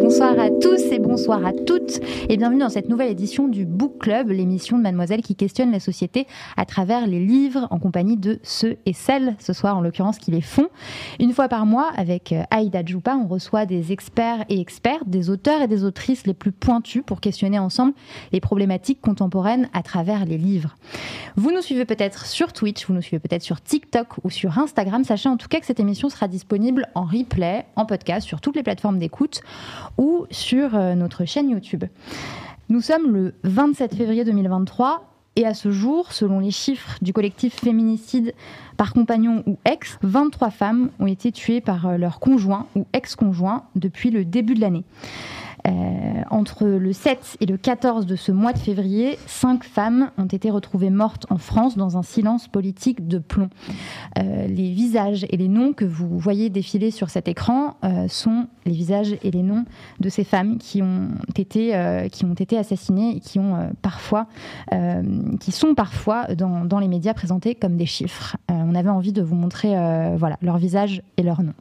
Bonsoir à tous bonsoir à toutes et bienvenue dans cette nouvelle édition du Book Club, l'émission de Mademoiselle qui questionne la société à travers les livres en compagnie de ceux et celles, ce soir en l'occurrence, qui les font. Une fois par mois, avec euh, Aïda Djoupa, on reçoit des experts et expertes, des auteurs et des autrices les plus pointus pour questionner ensemble les problématiques contemporaines à travers les livres. Vous nous suivez peut-être sur Twitch, vous nous suivez peut-être sur TikTok ou sur Instagram. Sachez en tout cas que cette émission sera disponible en replay, en podcast, sur toutes les plateformes d'écoute ou sur euh, notre chaîne YouTube. Nous sommes le 27 février 2023 et à ce jour, selon les chiffres du collectif Féminicide par compagnon ou ex, 23 femmes ont été tuées par euh, leur conjoint ou ex-conjoint depuis le début de l'année. Euh, entre le 7 et le 14 de ce mois de février, cinq femmes ont été retrouvées mortes en France dans un silence politique de plomb. Euh, les visages et les noms que vous voyez défiler sur cet écran euh, sont les visages et les noms de ces femmes qui ont été, qui ont été assassinées et qui, ont, parfois, qui sont parfois dans, dans, les médias présentés comme des chiffres. on avait envie de vous montrer voilà, leurs visages et leurs noms.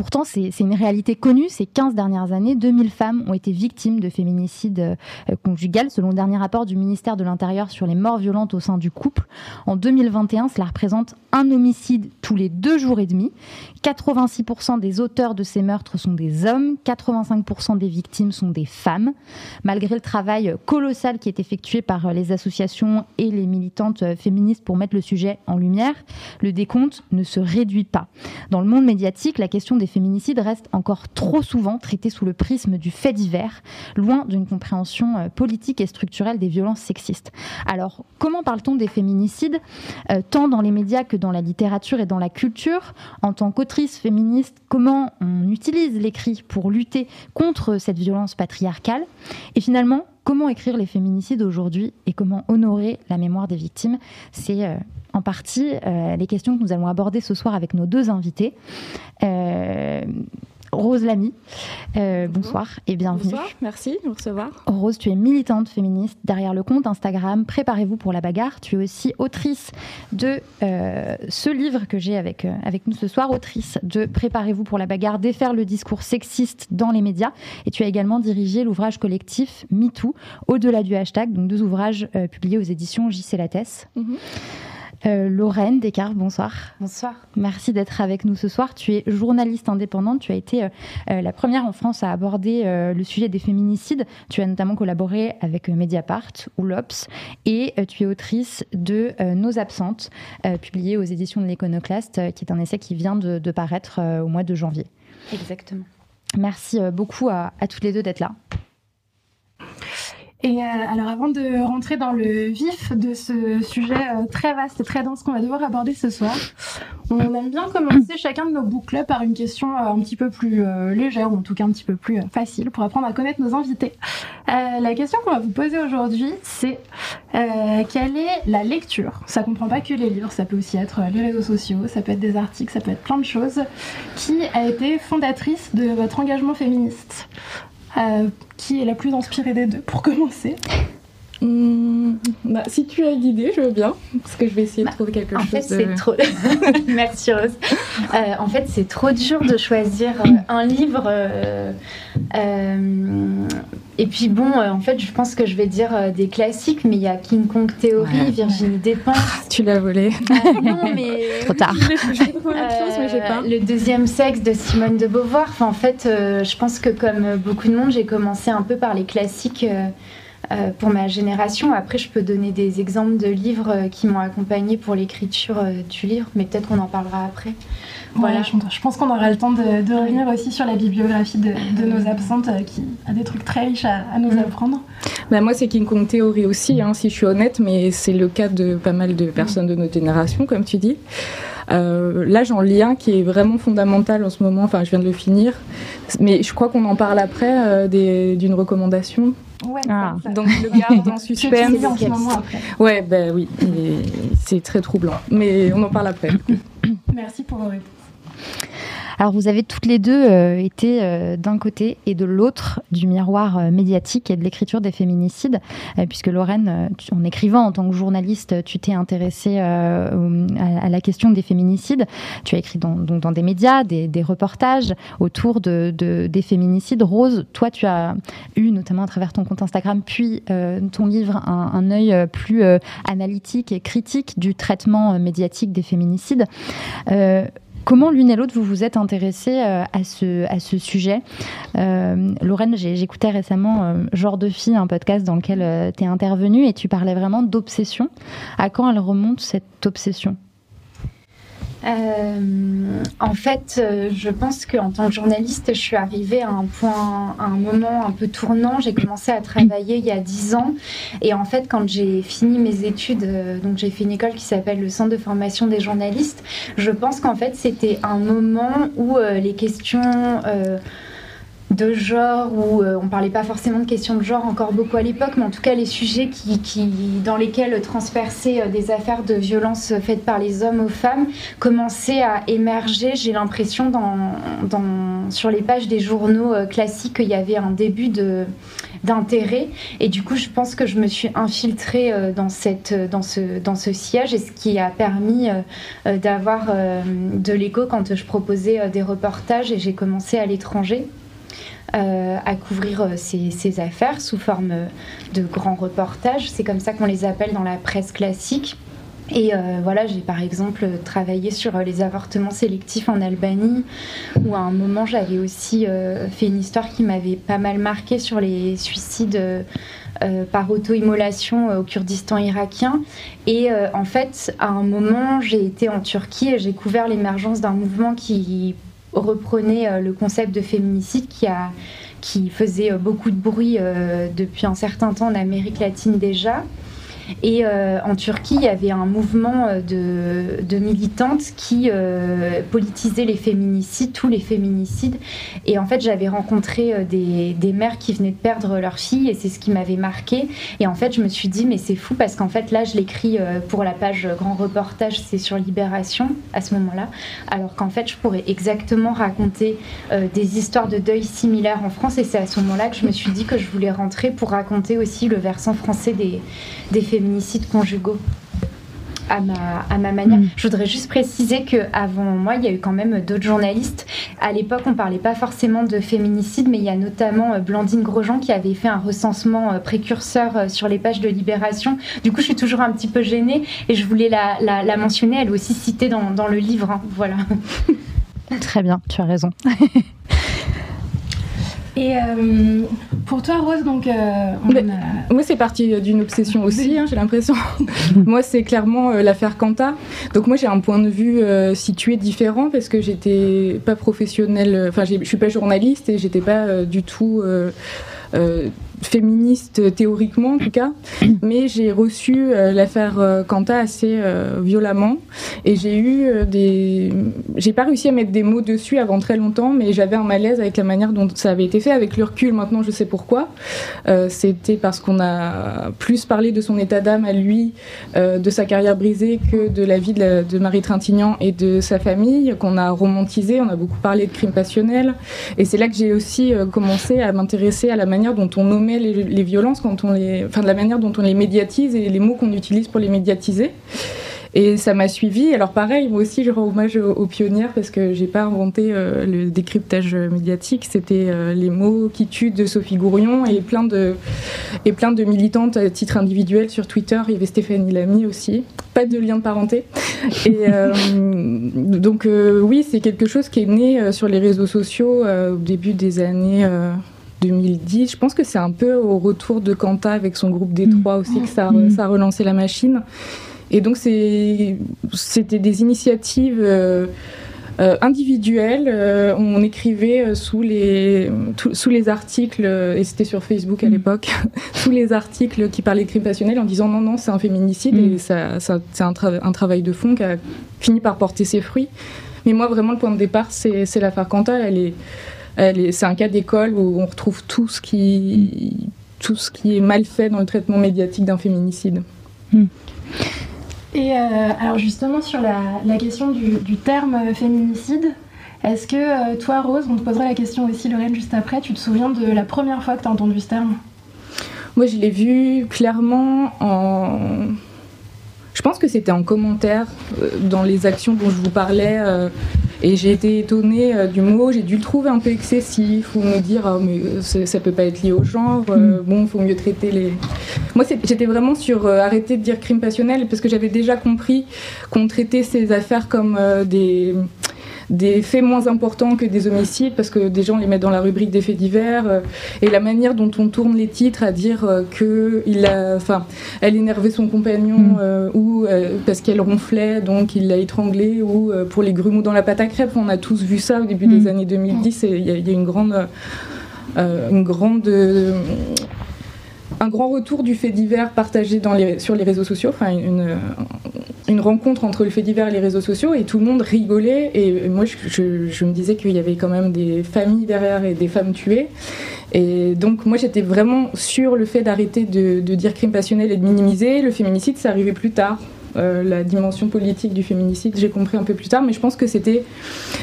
Pourtant, c'est une réalité connue. Ces 15 dernières années, 2000 femmes ont été victimes de féminicide euh, conjugal, selon le dernier rapport du ministère de l'Intérieur sur les morts violentes au sein du couple. En 2021, cela représente un homicide tous les deux jours et demi. 86% des auteurs de ces meurtres sont des hommes, 85% des victimes sont des femmes. Malgré le travail colossal qui est effectué par les associations et les militantes féministes pour mettre le sujet en lumière, le décompte ne se réduit pas. Dans le monde médiatique, la question des féminicides reste encore trop souvent traitée sous le prisme du fait divers, loin d'une compréhension euh, politique et structurelle des violences sexistes. Alors, comment parle-t-on des féminicides, euh, tant dans les médias que dans la littérature et dans la culture En tant féministe, comment on utilise l'écrit pour lutter contre cette violence patriarcale Et finalement, comment écrire les féminicides aujourd'hui et comment honorer la mémoire des victimes C'est euh, en partie euh, les questions que nous allons aborder ce soir avec nos deux invités. Euh, Rose Lamy, euh, bonsoir et bienvenue. Bonsoir, merci de nous recevoir. Rose, tu es militante féministe derrière le compte Instagram Préparez-vous pour la bagarre. Tu es aussi autrice de ce livre que j'ai avec, avec nous ce soir, autrice de Préparez-vous pour la bagarre, défaire le discours sexiste dans les médias. Et tu as également dirigé l'ouvrage collectif MeToo, au-delà du hashtag, donc deux ouvrages publiés aux éditions JC Lattès. Mm euh, Lorraine Descartes, bonsoir. Bonsoir. Merci d'être avec nous ce soir. Tu es journaliste indépendante. Tu as été euh, euh, la première en France à aborder le sujet des féminicides. Tu as notamment collaboré avec Mediapart ou l'Obs. Et tu es autrice de Nos absentes, publié aux éditions de l'Iconoclaste, qui est un essai qui vient de, paraître au mois de janvier. Exactement. Merci beaucoup à toutes les deux d'être là. Et euh, alors avant de rentrer dans le vif de ce sujet euh, très vaste et très dense qu'on va devoir aborder ce soir, on aime bien commencer chacun de nos boucles par une question euh, un petit peu plus légère ou en tout cas un petit peu plus facile pour apprendre à connaître nos invités. la question qu'on va vous poser aujourd'hui, c'est quelle est la lecture? Ça comprend pas que les livres, ça peut aussi être les réseaux sociaux, ça peut être des articles, ça peut être plein de choses. Qui a été fondatrice de votre engagement féministe? euh, qui est la plus inspirée des deux pour commencer hmm, bah, si tu as une idée, je veux bien, parce que je vais essayer de bah, trouver quelque en chose. Fait, c'est trop... Merci Rose. Euh, en fait, c'est trop dur de choisir euh, un livre et puis bon, euh, en fait, je pense que je vais dire euh, des classiques, mais il y a King Kong Theory, Virginie Despentes. tu l'as volé. Euh, non, mais trop tard. le deuxième sexe de Simone de Beauvoir. Enfin, en fait, je pense que comme beaucoup de monde, j'ai commencé un peu par les classiques. Pour ma génération. Après, je peux donner des exemples de livres qui m'ont accompagnée pour l'écriture du livre, mais peut-être qu'on en parlera après. Voilà, je, pense qu'on aura le temps de, revenir aussi sur la bibliographie de, nos absentes euh, qui a des trucs très riches à, nous apprendre. bah, Moi, c'est King Kong Theory aussi, hein, si je suis honnête, mais c'est le cas de pas mal de personnes de notre génération, comme tu dis. Euh, là, j'en lis un qui est vraiment fondamental en ce moment, enfin, je viens de le finir, mais je crois qu'on en parle après euh, d'une recommandation. Ouais, ah. donc le garde en suspense. en ce moment après. Ouais, ben oui, c'est très troublant, mais on en parle après. Merci pour vos réponses. Alors vous avez toutes les deux euh, été euh, d'un côté et de l'autre du miroir euh, médiatique et de l'écriture des féminicides, puisque Lorraine, en écrivant en tant que journaliste, tu t'es intéressée à, la question des féminicides. Tu as écrit dans, dans des médias, des, reportages autour de, des féminicides. Rose, toi, tu as eu, notamment à travers ton compte Instagram, puis ton livre, un œil plus analytique et critique du traitement médiatique des féminicides. Comment l'une et l'autre vous vous êtes intéressés euh, à, ce, à ce sujet euh, Lorraine, j'écoutais récemment euh, Genre de fille, un podcast dans lequel tu es intervenue et tu parlais vraiment d'obsession. À quand elle remonte cette obsession? Euh, en fait, euh, je pense qu'en tant que journaliste, je suis arrivée à un point, à un moment un peu tournant. J'ai commencé à travailler il y a dix ans. Et en fait, quand j'ai fini mes études, euh, donc j'ai fait une école qui s'appelle le Centre de formation des journalistes, je pense qu'en fait, c'était un moment où les questions de genre où euh, on parlait pas forcément de questions de genre encore beaucoup à l'époque, mais en tout cas les sujets qui, dans lesquels transpercer euh, des affaires de violence faites par les hommes aux femmes commençaient à émerger. J'ai l'impression dans, sur les pages des journaux euh, classiques qu'il y avait un début de d'intérêt et du coup je pense que je me suis infiltrée dans cette dans ce dans ce siège et ce qui a permis d'avoir de l'écho quand je proposais des reportages et j'ai commencé à l'étranger euh, à couvrir euh, ces, affaires sous forme euh, de grands reportages. C'est comme ça qu'on les appelle dans la presse classique. Et voilà, j'ai par exemple travaillé sur les avortements sélectifs en Albanie, où à un moment j'avais aussi fait une histoire qui m'avait pas mal marqué sur les suicides par auto-immolation au Kurdistan irakien. Et en fait, à un moment, j'ai été en Turquie et j'ai couvert l'émergence d'un mouvement qui reprenait euh, le concept de féminicide qui a qui faisait euh, beaucoup de bruit euh, depuis un certain temps en Amérique latine déjà. Et euh, en Turquie, il y avait un mouvement euh, de, militantes qui euh, politisaient les féminicides, tous les féminicides. Et en fait, j'avais rencontré des, mères qui venaient de perdre leur fille et c'est ce qui m'avait marqué. Et en fait, je me suis dit, mais c'est fou parce qu'en fait, là, je l'écris pour la page Grand Reportage, c'est sur Libération à ce moment-là. Alors qu'en fait, je pourrais exactement raconter des histoires de deuil similaires en France. Et c'est à ce moment-là que je me suis dit que je voulais rentrer pour raconter aussi le versant français des, des féminicides féminicides conjugaux à ma, à ma manière. Mm. Je voudrais juste préciser qu'avant moi, il y a eu quand même d'autres journalistes. À l'époque, on parlait pas forcément de féminicide, mais il y a notamment euh, Blandine Grosjean qui avait fait un recensement euh, précurseur euh, sur les pages de Libération. Du coup, je suis toujours un petit peu gênée et je voulais la, la, mentionner. Elle est aussi citée dans, dans le livre. Hein. Voilà. Très bien, tu as raison. Et euh, pour toi, Rose, donc. Euh, moi, c'est parti d'une obsession aussi, hein, j'ai l'impression. moi, c'est clairement euh, l'affaire Quanta. Donc, moi, j'ai un point de vue situé différent parce que j'étais pas professionnelle, enfin, je suis pas journaliste et j'étais pas du tout féministe théoriquement en tout cas, mais j'ai reçu euh, l'affaire euh, Quanta assez euh, violemment et j'ai eu des, j'ai pas réussi à mettre des mots dessus avant très longtemps, mais j'avais un malaise avec la manière dont ça avait été fait. Avec le recul, maintenant, je sais pourquoi. C'était parce qu'on a plus parlé de son état d'âme à lui, de sa carrière brisée, que de la vie de, Marie Trintignant et de sa famille, qu'on a romantisé. On a beaucoup parlé de crimes passionnels, et c'est là que j'ai aussi commencé à m'intéresser à la manière dont on nommait les, violences, quand on les, enfin de la manière dont on les médiatise et les mots qu'on utilise pour les médiatiser. Et ça m'a suivi. Alors pareil, moi aussi, je rends hommage aux, pionnières parce que j'ai pas inventé euh, le décryptage médiatique. C'était euh, les mots qui tuent de Sophie Gourion et plein de et plein de militantes à titre individuel sur Twitter. Il y avait Stéphanie Lamy aussi. Pas de lien de parenté. Et euh, donc oui, c'est quelque chose qui est né sur les réseaux sociaux au début des années 2010. Je pense que c'est un peu au retour de Kanta avec son groupe Détroit mm. aussi que ça, mm. ça a relancé la machine. Et donc c'était des initiatives euh, individuelle. on écrivait sous les, sous les articles, et c'était sur Facebook à mm. l'époque, sous les articles qui parlaient de crime passionnel en disant non, non, c'est un féminicide mm. et ça, c'est un, un, travail de fond qui a fini par porter ses fruits. Mais moi, vraiment, le point de départ, c'est l'affaire Cantal. Elle est, c'est un cas d'école où on retrouve tout ce qui, tout ce qui est mal fait dans le traitement médiatique d'un féminicide. Mm. Et euh, alors justement sur la, la question du, du, terme féminicide, est-ce que euh, toi Rose, on te posera la question aussi Lorraine juste après, tu te souviens de la première fois que tu as entendu ce terme? Moi je l'ai vu clairement en je pense que c'était en commentaire euh, dans les actions dont je vous parlais. Euh, et j'ai été étonnée euh, du mot. J'ai dû le trouver un peu excessif ou me dire, oh, mais ça peut pas être lié au genre. Mm. bon, il faut mieux traiter les. Moi, j'étais vraiment sur arrêter de dire crime passionnel parce que j'avais déjà compris qu'on traitait ces affaires comme des des faits moins importants que des homicides, parce que des gens les mettent dans la rubrique des faits divers, euh, et la manière dont on tourne les titres à dire euh, que il a, enfin, elle énervait son compagnon mm. euh, ou parce qu'elle ronflait, donc il l'a étranglée, ou pour les grumeaux dans la pâte à crêpes, on a tous vu ça au début des mm. années 2010, et il y, a une grande, une grande un grand retour du fait divers partagé sur les réseaux sociaux, enfin une, une rencontre entre le fait divers et les réseaux sociaux, et tout le monde rigolait. Et moi, je, me disais qu'il y avait quand même des familles derrière et des femmes tuées. Et donc, moi, j'étais vraiment sur le fait d'arrêter de, dire crime passionnel et de minimiser. Le féminicide, ça arrivait plus tard. Euh, la dimension politique du féminicide, j'ai compris un peu plus tard, mais je pense que c'était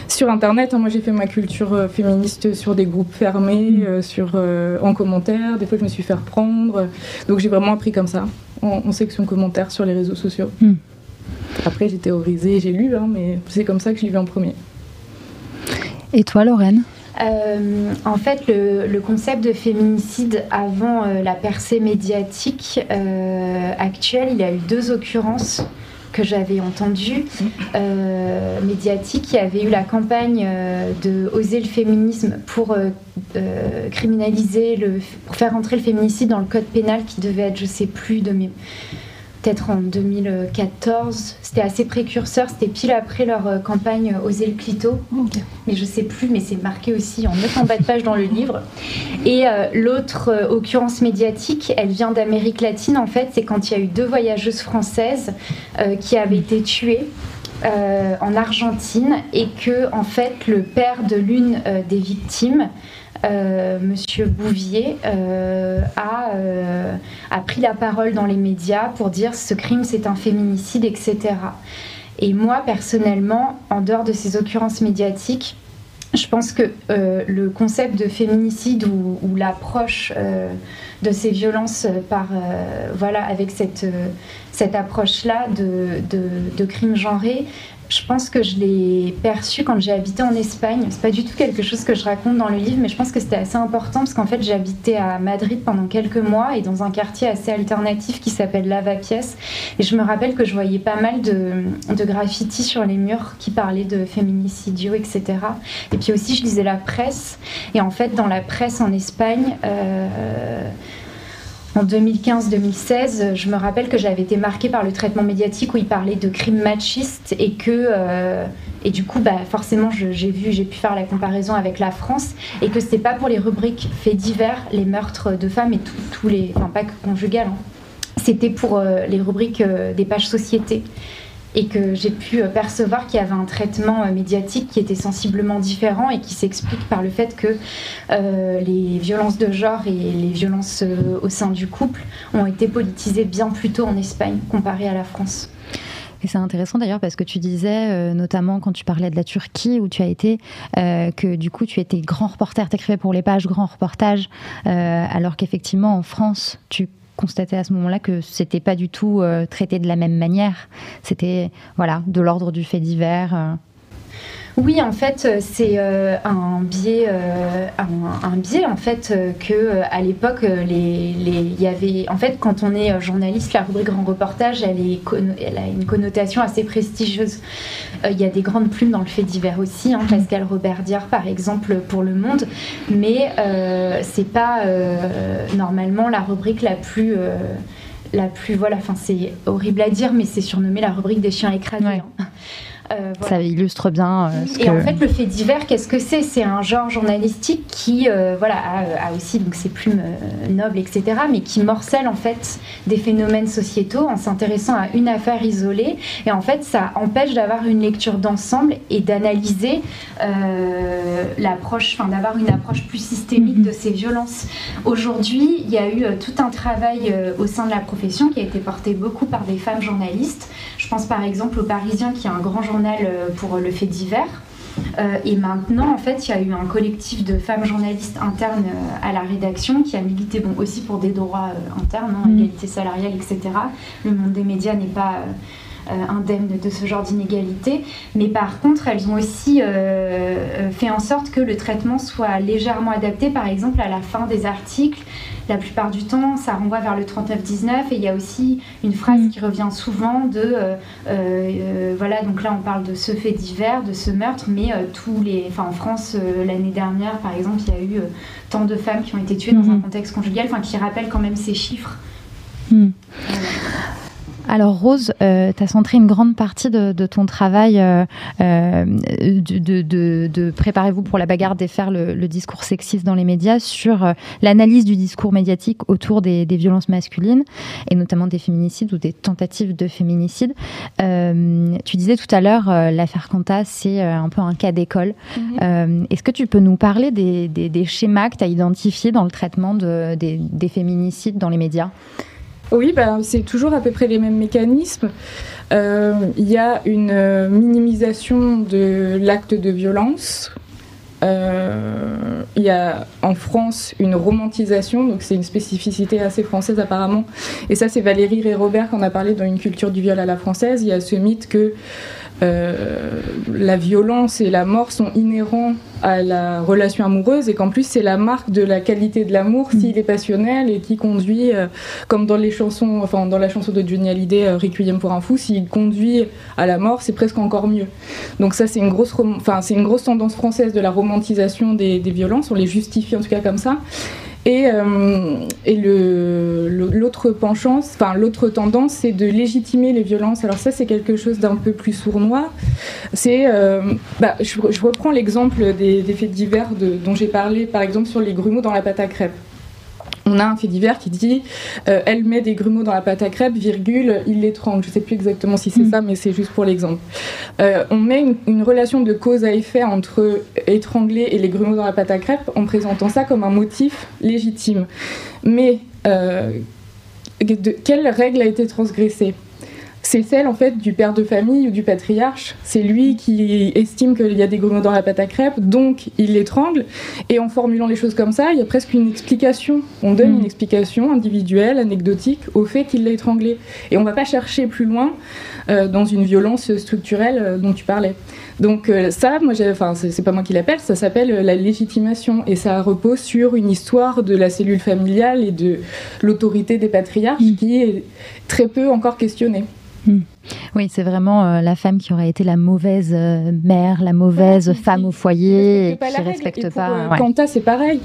sur Internet. Hein. moi, j'ai fait ma culture euh, féministe sur des groupes fermés, mm. euh, sur, en commentaire. Des fois, je me suis fait reprendre. Donc, j'ai vraiment appris comme ça, en, section commentaires sur les réseaux sociaux. Mm. Après, j'ai théorisé, j'ai lu, hein, mais c'est comme ça que je l'ai vu en premier. Et toi, Lorraine? Euh, en fait, le, concept de féminicide avant euh, la percée médiatique euh, actuelle, il y a eu deux occurrences que j'avais entendues médiatiques. Il y avait eu la campagne de Oser le féminisme pour criminaliser, le, pour faire entrer le féminicide dans le code pénal qui devait être, je sais plus, de mes peut-être en 2014. C'était assez précurseur, c'était pile après leur euh, campagne Oser le clito. Mais je sais plus, mais c'est marqué aussi en 9 en bas de page dans le livre. Et euh, l'autre euh, occurrence médiatique, elle vient d'Amérique latine en fait, c'est quand il y a eu deux voyageuses françaises qui avaient été tuées. en Argentine et que en fait le père de l'une des victimes euh, Monsieur Bouvier euh, a, euh, a, pris la parole dans les médias pour dire ce crime c'est un féminicide, etc. Et moi personnellement, en dehors de ces occurrences médiatiques, je pense que le concept de féminicide ou, l'approche de ces violences par voilà avec cette, cette approche là de, de, de crime genré je pense que je l'ai perçu quand j'ai habité en Espagne. C'est pas du tout quelque chose que je raconte dans le livre, mais je pense que c'était assez important parce qu'en fait habité à Madrid pendant quelques mois et dans un quartier assez alternatif qui s'appelle Lavapiés. Et je me rappelle que je voyais pas mal de, de graffitis sur les murs qui parlaient de féminicidio, etc. Et puis aussi je lisais la presse et en fait dans la presse en Espagne. Euh, en 2015-2016, je me rappelle que j'avais été marquée par le traitement médiatique où il parlait de crimes machistes et que euh, et du coup, bah, forcément, j'ai pu faire la comparaison avec la France et que c'était pas pour les rubriques faits divers, les meurtres de femmes et tous les, enfin pas que conjugal, hein. c'était pour euh, les rubriques euh, des pages société et que j'ai pu euh, percevoir qu'il y avait un traitement euh, médiatique qui était sensiblement différent et qui s'explique par le fait que euh, les violences de genre et les violences au sein du couple ont été politisées bien plus tôt en Espagne comparé à la France. Et c'est intéressant d'ailleurs parce que tu disais, notamment quand tu parlais de la Turquie où tu as été, que du coup tu étais grand reporter, tu écrivais pour les pages grand reportage, alors qu'effectivement en France tu constaté à ce moment-là que c'était pas du tout euh, traité de la même manière. C'était voilà de l'ordre du fait divers. Euh. Oui, en fait, euh, c'est euh, un biais, euh, un, biais en fait que à l'époque, les, il y avait, en fait, quand on est journaliste, la rubrique grand reportage, elle, est, elle a une connotation assez prestigieuse. Il y a des grandes plumes dans le fait divers aussi, hein, Pascal Robert par exemple pour Le Monde, mais c'est pas normalement la rubrique la plus la plus voilà enfin c'est horrible à dire mais c'est surnommé la rubrique des chiens écrasés hein. Euh, ça illustre bien. Euh, ce et en fait, le fait divers, qu'est-ce que c'est? C'est un genre journalistique qui, euh, voilà, a, aussi donc ses plumes nobles, etc., mais qui morcelle en fait des phénomènes sociétaux en s'intéressant à une affaire isolée. Et en fait, ça empêche d'avoir une lecture d'ensemble et d'analyser l'approche, enfin d'avoir une approche plus systémique de ces violences. Aujourd'hui, il y a eu tout un travail au sein de la profession qui a été porté beaucoup par des femmes journalistes. Je pense par exemple au Parisien qui a un grand journal euh, pour le fait divers. Euh, et maintenant, en fait, il y a eu un collectif de femmes journalistes internes euh, à la rédaction qui a milité bon, aussi pour des droits internes, hein, mmh. égalité salariale, etc. Le monde des médias n'est pas indemne de ce genre d'inégalité. Mais par contre, elles ont aussi fait en sorte que le traitement soit légèrement adapté, par exemple, à la fin des articles la plupart du temps, ça renvoie vers le 39-19 et il y a aussi une phrase mm. qui revient souvent de euh, euh, voilà, donc là on parle de ce fait divers, de ce meurtre, mais euh, tous les. Enfin, en France, l'année dernière, par exemple, il y a eu tant de femmes qui ont été tuées dans un mm-hmm. contexte conjugal, enfin, qui rappellent quand même ces chiffres. Mm. Alors Rose, euh, tu as centré une grande partie de, ton travail euh, euh, de, Préparez-vous pour la bagarre, défaire le, le, discours sexiste dans les médias sur l'analyse du discours médiatique autour des, violences masculines et notamment des féminicides ou des tentatives de féminicide. tu disais tout à l'heure, l'affaire Quanta, c'est un peu un cas d'école. Mhm. Est-ce que tu peux nous parler des, schémas que tu as identifiés dans le traitement des féminicides dans les médias? Oui, bah, c'est toujours à peu près les mêmes mécanismes. Euh, il y a une euh, minimisation de l'acte de violence. Euh, il y a en France une romantisation, donc c'est une spécificité assez française apparemment. Et ça, c'est Valérie et Robert qu'on a parlé dans une culture du viol à la française. Il y a ce mythe que euh, la violence et la mort sont inhérents à la relation amoureuse et qu'en plus c'est la marque de la qualité de l'amour mm. s'il est passionnel et qui conduit, euh, comme dans les chansons, enfin dans la chanson de Johnny Hallyday, euh, Requiem pour un fou, s'il conduit à la mort, c'est presque encore mieux. Donc ça c'est une grosse, enfin c'est une grosse tendance française de la romantisation des, des violences, on les justifie en tout cas comme ça. Et, euh, l'autre enfin l'autre tendance, c'est de légitimer les violences. Alors ça, c'est quelque chose d'un peu plus sournois. C'est, euh, bah, je, reprends l'exemple des, faits divers dont j'ai parlé, par exemple sur les grumeaux dans la pâte à crêpes on a un fait divers qui dit euh, elle met des grumeaux dans la pâte à crêpes, virgule, il l'étrangle. Je ne sais plus exactement si c'est mm. ça, mais c'est juste pour l'exemple. Euh, on met une, relation de cause à effet entre étrangler et les grumeaux dans la pâte à crêpes en présentant ça comme un motif légitime. Mais euh, de, quelle règle a été transgressée? C'est celle en fait du père de famille ou du patriarche. C'est lui qui estime qu'il y a des grumeaux dans la pâte à crêpes, donc il l'étrangle. Et en formulant les choses comme ça, il y a presque une explication. On donne mm. une explication individuelle, anecdotique, au fait qu'il l'a étranglé. Et on ne va pas chercher plus loin euh, dans une violence structurelle euh, dont tu parlais. Donc euh, ça, moi, enfin, c'est pas moi qui l'appelle, ça s'appelle la légitimation et ça repose sur une histoire de la cellule familiale et de l'autorité des patriarches mm. qui est très peu encore questionnée. Hmm. Oui, c'est vraiment euh, la femme qui aurait été la mauvaise euh, mère, la mauvaise femme au foyer, qui ne respecte pas. Pour, Quanta, c'est pareil.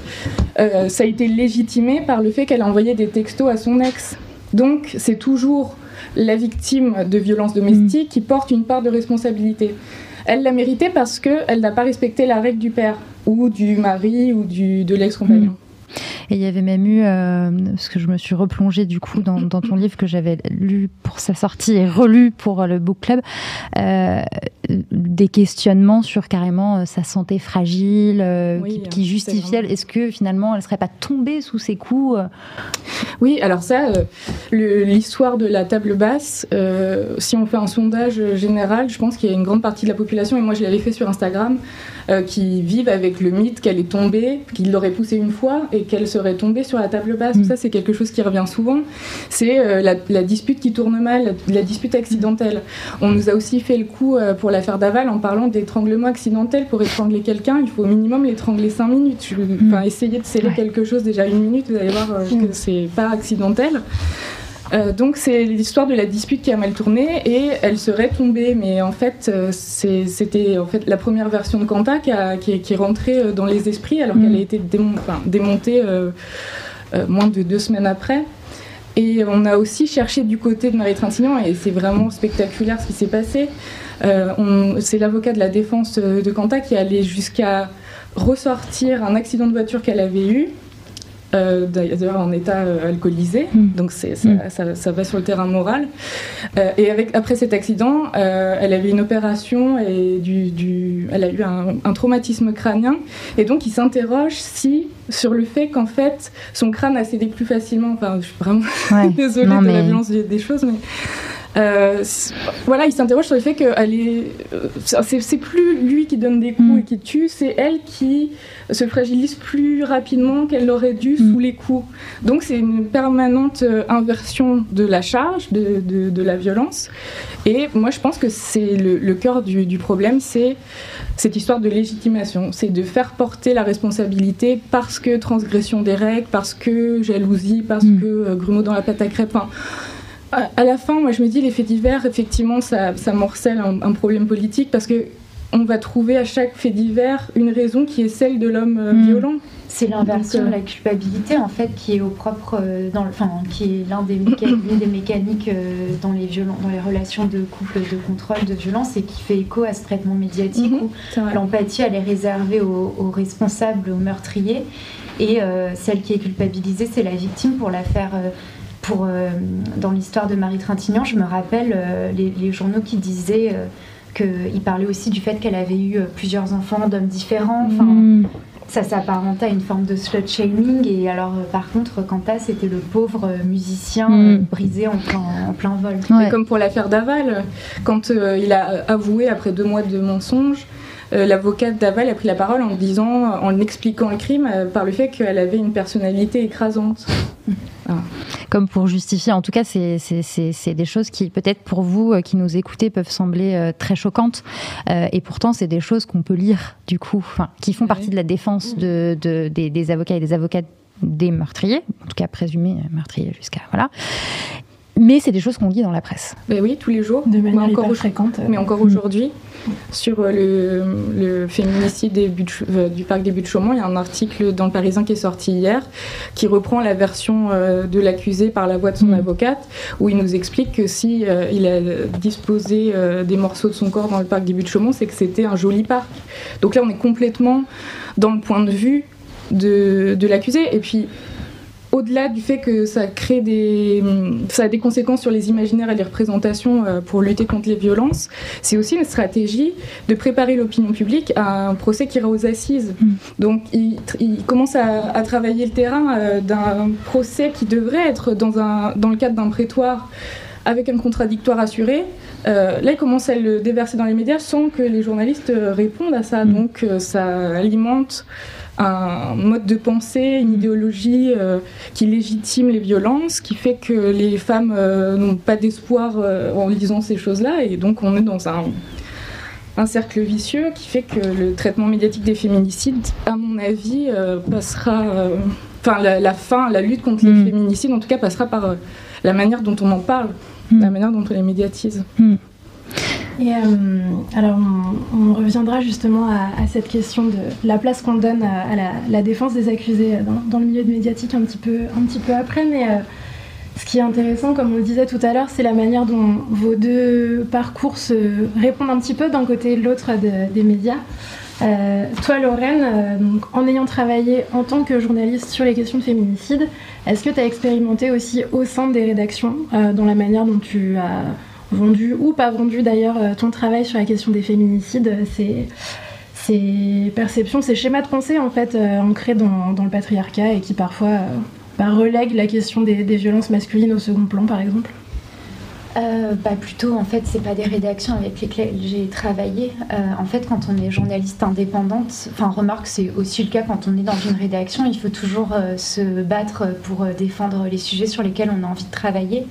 Euh, ça a été légitimé par le fait qu'elle a envoyé des textos à son ex. Donc, c'est toujours la victime de violences domestiques qui porte une part de responsabilité. Elle l'a mérité parce qu'elle n'a pas respecté la règle du père ou du mari ou du, de l'ex-compagnon. Hmm. Et il y avait même eu, euh, parce que je me suis replongée du coup dans, ton livre que j'avais lu pour sa sortie et relu pour le book club, euh, des questionnements sur carrément euh, sa santé fragile, qui, justifiait. Est-ce que finalement elle serait pas tombée sous ses coups Oui, alors ça, l'histoire de la table basse, si on fait un sondage général, je pense qu'il y a une grande partie de la population, et moi je l'avais fait sur Instagram, qui vivent avec le mythe qu'elle est tombée, qu'il l'aurait poussée une fois et qu'elle serait tombée sur la table basse. Mm. Ça, c'est quelque chose qui revient souvent. C'est euh, la, dispute qui tourne mal, la, dispute accidentelle. On nous a aussi fait le coup euh, pour l'affaire Daval en parlant d'étranglement accidentel. Pour étrangler quelqu'un, il faut au minimum l'étrangler 5 minutes. Enfin, essayer de sceller quelque chose déjà une minute, vous allez voir euh, mm. que c'est pas accidentel. Donc c'est l'histoire de la dispute qui a mal tourné et elle serait tombée, mais en fait c'était en fait la première version de Quanta qui, qui, est rentrée dans les esprits alors qu'elle a été démontée moins de deux semaines après. Et on a aussi cherché du côté de Marie Trintignant, et c'est vraiment spectaculaire ce qui s'est passé. Euh, c'est l'avocat de la défense de Quanta qui allait jusqu'à ressortir un accident de voiture qu'elle avait eu euh, d'ailleurs en état euh, alcoolisé, mm. donc mm. ça, ça, va sur le terrain moral. Euh, et avec, après cet accident, elle avait une opération et du, du elle a eu un, traumatisme crânien, et donc il s'interroge si sur le fait qu'en fait son crâne a cédé plus facilement. Enfin, je suis vraiment désolée de la violence des choses, mais euh, voilà, il s'interroge sur le fait que est, euh, c'est plus lui qui donne des coups mm. et qui tue, c'est elle qui se fragilise plus rapidement qu'elle l'aurait dû mm. sous les coups. Donc c'est une permanente euh, inversion de la charge, de, de, la violence. Et moi je pense que c'est le, cœur du, du problème, c'est cette histoire de légitimation, c'est de faire porter la responsabilité parce que transgression des règles, parce que jalousie, parce mm. que grumeau dans la pâte à crêpes à la fin, moi, je me dis, les faits divers, effectivement, ça, ça morcelle un, problème politique parce que on va trouver à chaque fait divers une raison qui est celle de l'homme euh, hmm. violent. C'est l'inversion de euh, la culpabilité en fait qui est au propre euh, dans le, enfin, qui est l'un des, des, mécaniques dans les violents, dans les relations de couple de contrôle de violence et qui fait écho à ce traitement médiatique mhm, où l'empathie elle est réservée aux, responsables, aux meurtriers et celle qui est culpabilisée c'est la victime pour la faire pour, euh, dans l'histoire de Marie Trintignant, je me rappelle euh, les, journaux qui disaient euh, qu'il parlait aussi du fait qu'elle avait eu plusieurs enfants d'hommes différents. Enfin, mm. Ça s'apparentait à une forme de slut shaming. Et alors, par contre, Quanta, c'était le pauvre musicien mm. brisé en plein, en plein vol. Comme pour l'affaire Daval, quand il a avoué après deux mois de mensonges, l'avocate Daval a pris la parole en disant, en expliquant le crime par le fait qu'elle avait une personnalité écrasante. Ah. Comme pour justifier, en tout cas, c'est des choses qui, peut-être pour vous euh, qui nous écoutez, peuvent sembler euh, très choquantes. Euh, et pourtant, c'est des choses qu'on peut lire, du coup, qui font partie de la défense de, des, avocats et des avocates des meurtriers, en tout cas présumés meurtriers jusqu'à. Voilà. Mais c'est des choses qu'on lit dans la presse. Ben oui, tous les jours. De manière encore fréquente. Mais encore aujourd'hui. Sur euh, le, féminicide euh, du parc des Buttes Chaumont, il y a un article dans le Parisien qui est sorti hier qui reprend la version euh, de l'accusé par la voix de son mm. avocate, où il nous explique que si il a disposé des morceaux de son corps dans le parc des Buttes Chaumont, c'est que c'était un joli parc. Donc là, on est complètement dans le point de vue de, de l'accusé. Et puis, au-delà du fait que ça crée des, ça a des conséquences sur les imaginaires et les représentations euh, pour lutter contre les violences, c'est aussi une stratégie de préparer l'opinion publique à un procès qui ira aux assises. Mm. Donc, il, commence à, travailler le terrain euh, d'un procès qui devrait être dans, un, dans le cadre d'un prétoire avec un contradictoire assuré. Euh, là, il commence à le déverser dans les médias sans que les journalistes répondent à ça. Mm. Donc, ça alimente un mode de pensée, une idéologie euh, qui légitime les violences, qui fait que les femmes euh, n'ont pas d'espoir euh, en lisant ces choses-là, et donc on est dans un, un, cercle vicieux qui fait que le traitement médiatique des féminicides, à mon avis, passera, enfin la, fin, la lutte contre les mm. féminicides, en tout cas, passera par la manière dont on en parle, la manière dont on les médiatise. Mm. Et euh, alors, on, reviendra justement à, cette question de la place qu'on donne à, la, défense des accusés dans, le milieu médiatique un petit peu, après. Mais euh, ce qui est intéressant, comme on le disait tout à l'heure, c'est la manière dont vos deux parcours se répondent un petit peu d'un côté et de l'autre des médias. Euh, toi, Lorraine, en ayant travaillé en tant que journaliste sur les questions de féminicide, est-ce que tu as expérimenté aussi au sein des rédactions, dans la manière dont tu as vendu ou pas vendu d'ailleurs euh, ton travail sur la question des féminicides, c'est ces perceptions, ces schémas de pensée en fait euh, ancrés dans, le patriarcat et qui parfois euh, bah, relèguent la question des, violences masculines au second plan par exemple euh, bah plutôt en fait c'est pas des rédactions avec lesquelles j'ai travaillé. En fait quand on est journaliste indépendante enfin remarque c'est aussi le cas quand on est dans une rédaction. Il faut toujours se battre pour défendre les sujets sur lesquels on a envie de travailler.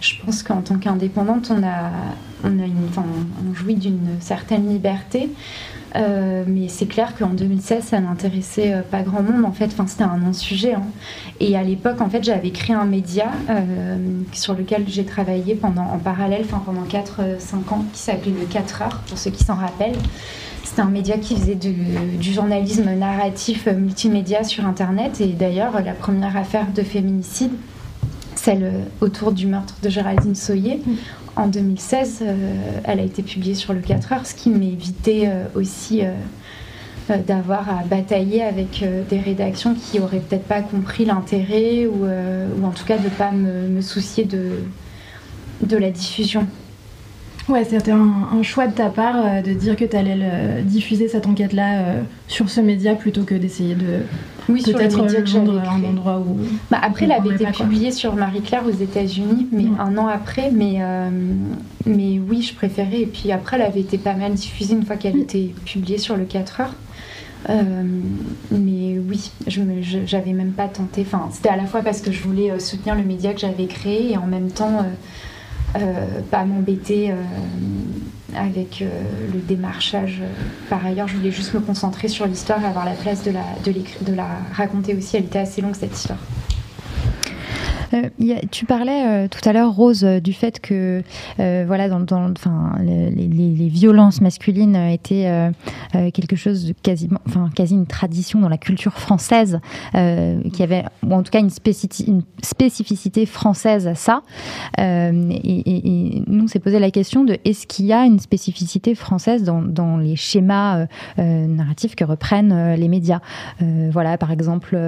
Je pense qu'en tant qu'indépendante, on, a, on, a on jouit d'une certaine liberté. Euh, mais c'est clair qu'en 2016, ça n'intéressait euh, pas grand monde. En fait, c'était un non-sujet. Hein. Et à l'époque, en fait, j'avais créé un média euh, sur lequel j'ai travaillé pendant, en parallèle, pendant 4-5 ans, qui s'appelait Le 4 heures, pour ceux qui s'en rappellent. C'était un média qui faisait du, journalisme narratif multimédia sur Internet. Et d'ailleurs, la première affaire de féminicide celle autour du meurtre de Géraldine Soyer. En 2016, elle a été publiée sur le 4 heures, ce qui m'évitait aussi d'avoir à batailler avec des rédactions qui auraient peut-être pas compris l'intérêt ou, en tout cas de pas me, soucier de la diffusion. Ouais, c'était un, choix de ta part euh, de dire que tu allais diffuser cette enquête-là euh, sur ce média plutôt que d'essayer de oui, peut-être vendre un endroit où. Bah, après, elle avait été publiée sur Marie-Claire aux États-Unis, mais un an après. Mais, euh, mais oui, je préférais. Et puis après, elle avait été pas mal diffusée une fois qu'elle était publiée sur le 4 heures. mais oui, je j'avais même pas tenté. Enfin, c'était à la fois parce que je voulais soutenir le média que j'avais créé et en même temps euh, pas m'embêter euh, avec euh, le démarchage. Par ailleurs, je voulais juste me concentrer sur l'histoire et avoir la place de la, de la raconter aussi. Elle était assez longue cette histoire. Euh, tu parlais euh, tout à l'heure, Rose, euh, du fait que voilà, dans, enfin, les, violences masculines étaient quelque chose de quasiment, quasi une tradition dans la culture française, qui avait, ou en tout cas une, une spécificité française à ça. Et, nous, on s'est posé la question de est-ce qu'il y a une spécificité française dans, dans les schémas narratifs que reprennent les médias? Voilà, par exemple,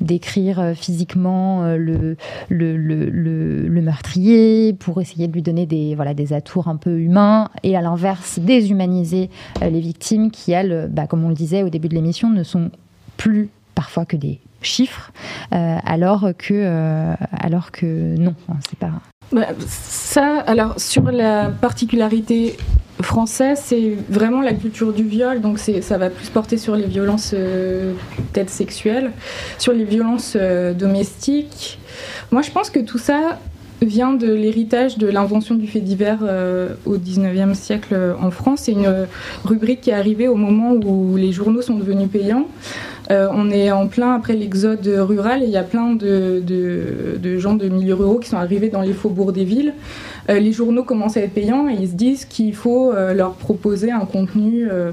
décrire physiquement le, le, meurtrier, pour essayer de lui donner des, voilà, des atours un peu humains, et à l'inverse, déshumaniser euh, les victimes qui, elles, bah, comme on le disait au début de l'émission, ne sont plus parfois que des chiffres, euh, alors, que, euh, alors que non, hein, c'est pas... Bah, ça, alors sur la particularité français, c'est vraiment la culture du viol, donc ça va plus porter sur les violences euh, peut-être sexuelles, sur les violences euh, domestiques. Moi, je pense que tout ça vient de l'héritage de l'invention du fait divers euh, au 19e siècle en France. C'est une rubrique qui est arrivée au moment où les journaux sont devenus payants. On est en plein après l'exode rural et il y a plein de, gens de milieux ruraux qui sont arrivés dans les faubourgs des villes. Euh, les journaux commencent à être payants et ils se disent qu'il faut euh, leur proposer un contenu. Euh,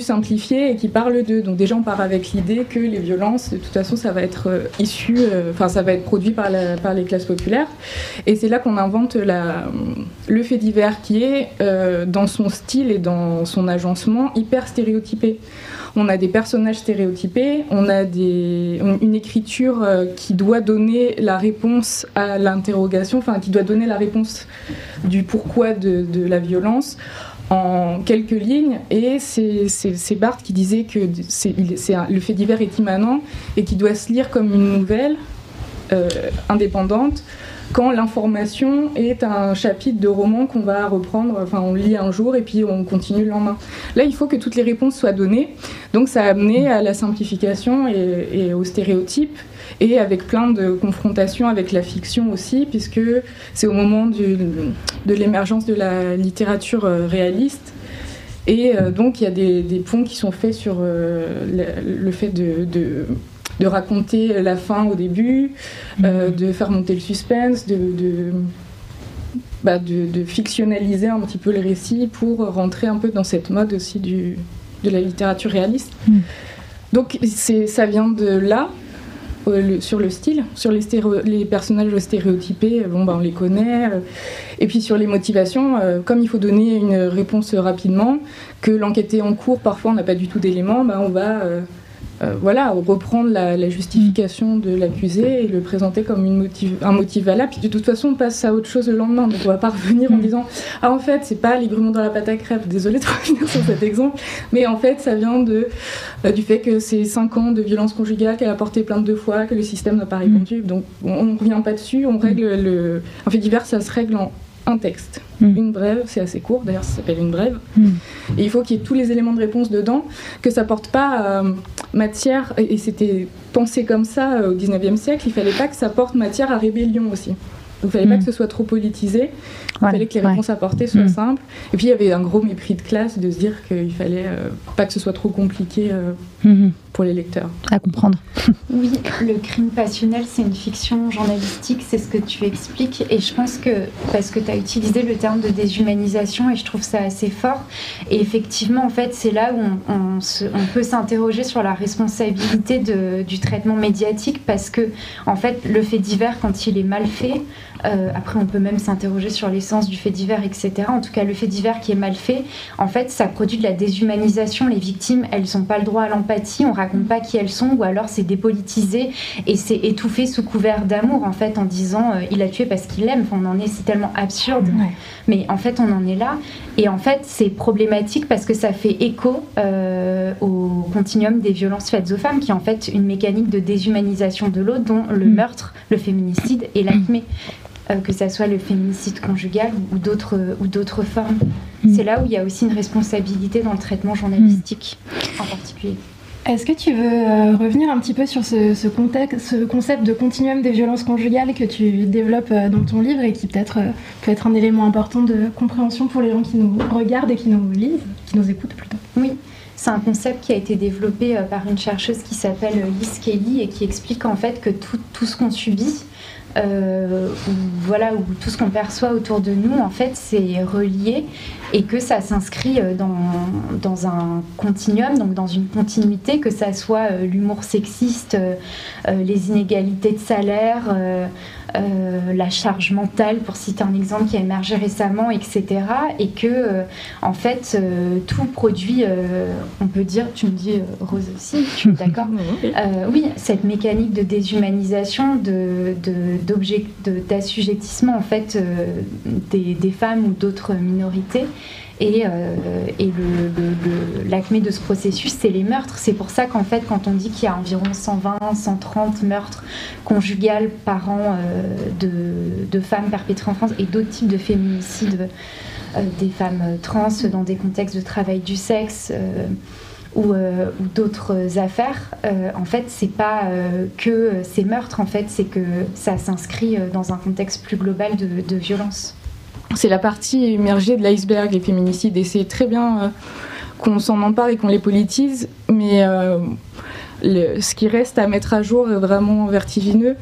simplifié et qui parle d'eux. Donc déjà on part avec l'idée que les violences, de toute façon, ça va être issu, enfin ça va être produit par, les classes populaires. Et c'est là qu'on invente le fait divers qui est dans son style et dans son agencement hyper stéréotypé on a des personnages stéréotypés, on a une écriture euh, qui doit donner la réponse à l'interrogation, enfin qui doit donner la réponse du pourquoi de, la violence en quelques lignes. Et c'est Barthes qui disait que le fait divers est immanent et qui doit se lire comme une nouvelle euh, indépendante quand l'information est un chapitre de roman qu'on va reprendre, enfin on lit un jour et puis on continue le lendemain. Là, il faut que toutes les réponses soient données, donc ça a amené à la simplification et, aux stéréotypes et avec plein de confrontations avec la fiction aussi, puisque c'est au moment de l'émergence de la littérature euh, réaliste. Et euh, donc il y a des, ponts qui sont faits sur euh, le, fait de raconter la fin au début, euh, mhm. de faire monter le suspense, bah, de, de, fictionnaliser un petit peu le récit pour rentrer un peu dans cette mode aussi du, de la littérature réaliste. Mhm. Donc ça vient de là, euh, sur le style, sur les, les, personnages stéréotypés, bon, bah, on les connaît. Euh. et puis sur les motivations, comme il faut donner une réponse rapidement, que l'enquête est en cours, parfois on n'a pas du tout d'éléments, bah, on va euh, voilà, reprendre la, justification de l'accusé et le présenter comme une un motif valable. Puis de toute façon, on passe à autre chose le lendemain. Donc on va pas revenir en mm. disant Ah, en fait, c'est pas les dans la pâte à crêpes. Désolée de revenir sur cet exemple. Mais en fait, ça vient de, euh, du fait que c'est 5 ans de violence conjugale qu'elle a porté plainte deux fois, que le système n'a pas répondu. Mm. Donc on ne revient pas dessus. On règle le. En fait, divers, ça se règle en un texte. Hmm. Une brève, c'est assez court, d'ailleurs ça s'appelle une brève. Hmm. Et il faut qu'il y ait tous les éléments de réponse dedans, que ça porte pas euh, matière, et, c'était pensé comme ça euh, au 19e siècle, il fallait pas que ça porte matière à rébellion aussi. Donc il fallait pas hmm. que ce soit trop politisé, il fallait que les réponses apportées soient simples. Et puis il y avait un gros mépris de classe de se dire qu'il fallait euh, pas que ce soit trop compliqué pour les lecteurs. À comprendre. Oui, le crime passionnel, c'est une fiction journalistique, c'est ce que tu expliques. Et je pense que, parce que tu as utilisé le terme de déshumanisation, et je trouve ça assez fort. Et effectivement, en fait, c'est là où on, on, peut s'interroger sur la responsabilité de, du traitement médiatique, parce que, en fait, le fait divers, quand il est mal fait, euh, après, on peut même s'interroger sur l'essence du fait divers, etc. En tout cas, le fait divers qui est mal fait, en fait, ça produit de la déshumanisation. Les victimes, elles n'ont pas le droit à l'empathie, on raconte pas qui elles sont, ou alors c'est dépolitisé et c'est étouffé sous couvert d'amour, en fait, en disant euh, il a tué parce qu'il l'aime. on en est, c'est tellement absurde. Mais en fait, on en est là. Et en fait, c'est problématique parce que ça fait écho euh, au continuum des violences faites aux femmes, qui est en fait une mécanique de déshumanisation de l'autre, dont le mm. meurtre, le féminicide et l'acmé. Euh, que ça soit le féminicide conjugal ou d'autres ou d'autres formes. Mm. C'est là où il y a aussi une responsabilité dans le traitement journalistique en particulier. Est-ce que tu veux euh, revenir un petit peu sur ce, contexte, ce concept de continuum des violences conjugales que tu développes euh, dans ton livre et qui peut-être peut être un élément important de compréhension pour les gens qui nous regardent et qui nous lisent, qui nous écoutent plutôt? Oui. C'est un concept qui a été développé par une chercheuse qui s'appelle Liz Kelly et qui explique en fait que tout, tout ce qu'on subit, euh, où, voilà, où tout ce qu'on perçoit autour de nous, en fait, c'est relié et que ça s'inscrit euh, dans, dans, un continuum, donc dans une continuité, que ça soit euh, l'humour sexiste, les inégalités de salaire, euh, la charge mentale, pour citer un exemple qui a émergé récemment, etc. Et que, euh, en fait, euh, tout produit, on peut dire, tu me dis, Rose aussi, tu es d'accord Oui, cette mécanique de déshumanisation, d'assujettissement, de, en fait, des, des femmes ou d'autres minorités. Et, euh, l'acmé de ce processus, c'est les meurtres. C'est pour ça qu'en fait, quand on dit qu'il y a environ 120, 130 meurtres conjugales par an euh, de, femmes perpétrées en France et d'autres types de féminicides euh, des femmes trans dans des contextes de travail du sexe. ou, d'autres affaires, en fait, c'est pas que ces meurtres, en fait, c'est que ça s'inscrit dans un contexte plus global de violence c'est la partie émergée de l'iceberg, les féminicides, et c'est très bien euh, qu'on s'en empare et qu'on les politise, mais euh, ce qui reste à mettre à jour est vraiment vertigineux.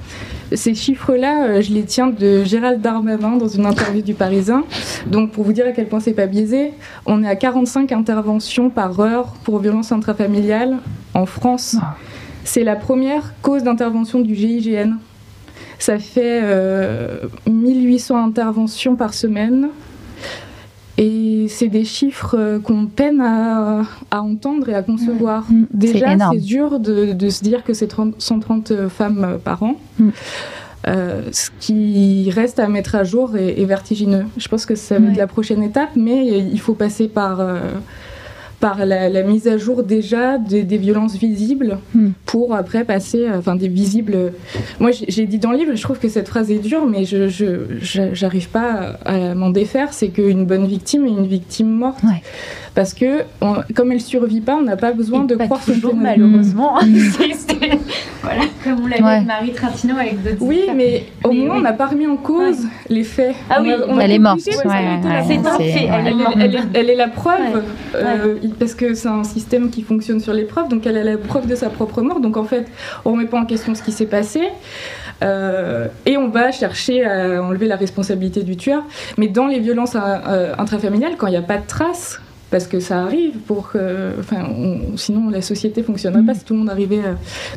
Ces chiffres-là, euh, je les tiens de Gérald Darmanin dans une interview du Parisien. Donc, pour vous dire à quel point c'est pas biaisé, on est à 45 interventions par heure pour violences intrafamiliales en France. Ah. C'est la première cause d'intervention du GIGN. Ça fait 1800 euh, interventions par semaine. Et c'est des chiffres euh, qu'on peine à, entendre et à concevoir. Mm. Déjà, c'est dur de, se dire que c'est 130 femmes par an. Mm. Euh, ce qui reste à mettre à jour est, vertigineux. Je pense que ça va être la prochaine étape, mais il faut passer par par la, mise à jour déjà des, violences visibles hmm. pour après passer, enfin des visibles. Moi, j'ai dit dans le livre, je trouve que cette phrase est dure, mais je n'arrive pas à m'en défaire. C'est qu'une bonne victime est une victime morte parce que comme elle survit pas, on n'a pas besoin de croire toujours malheureusement. voilà, comme on l'avait dit Marie Tratino avec d'autres. Oui, mais au moins on n'a pas remis en cause les faits. Ah oui, elle est morte. C'est un fait. Elle est la preuve euh, parce que c'est un système qui fonctionne sur les preuves, donc elle a la preuve de sa propre mort. Donc en fait, on remet pas en question ce qui s'est passé. Euh, et on va chercher à enlever la responsabilité du tueur. Mais dans les violences euh, intrafamiliales, quand il n'y a pas de traces, parce que ça arrive pour que, enfin, sinon la société fonctionnerait pas mm. si tout le monde arrivait.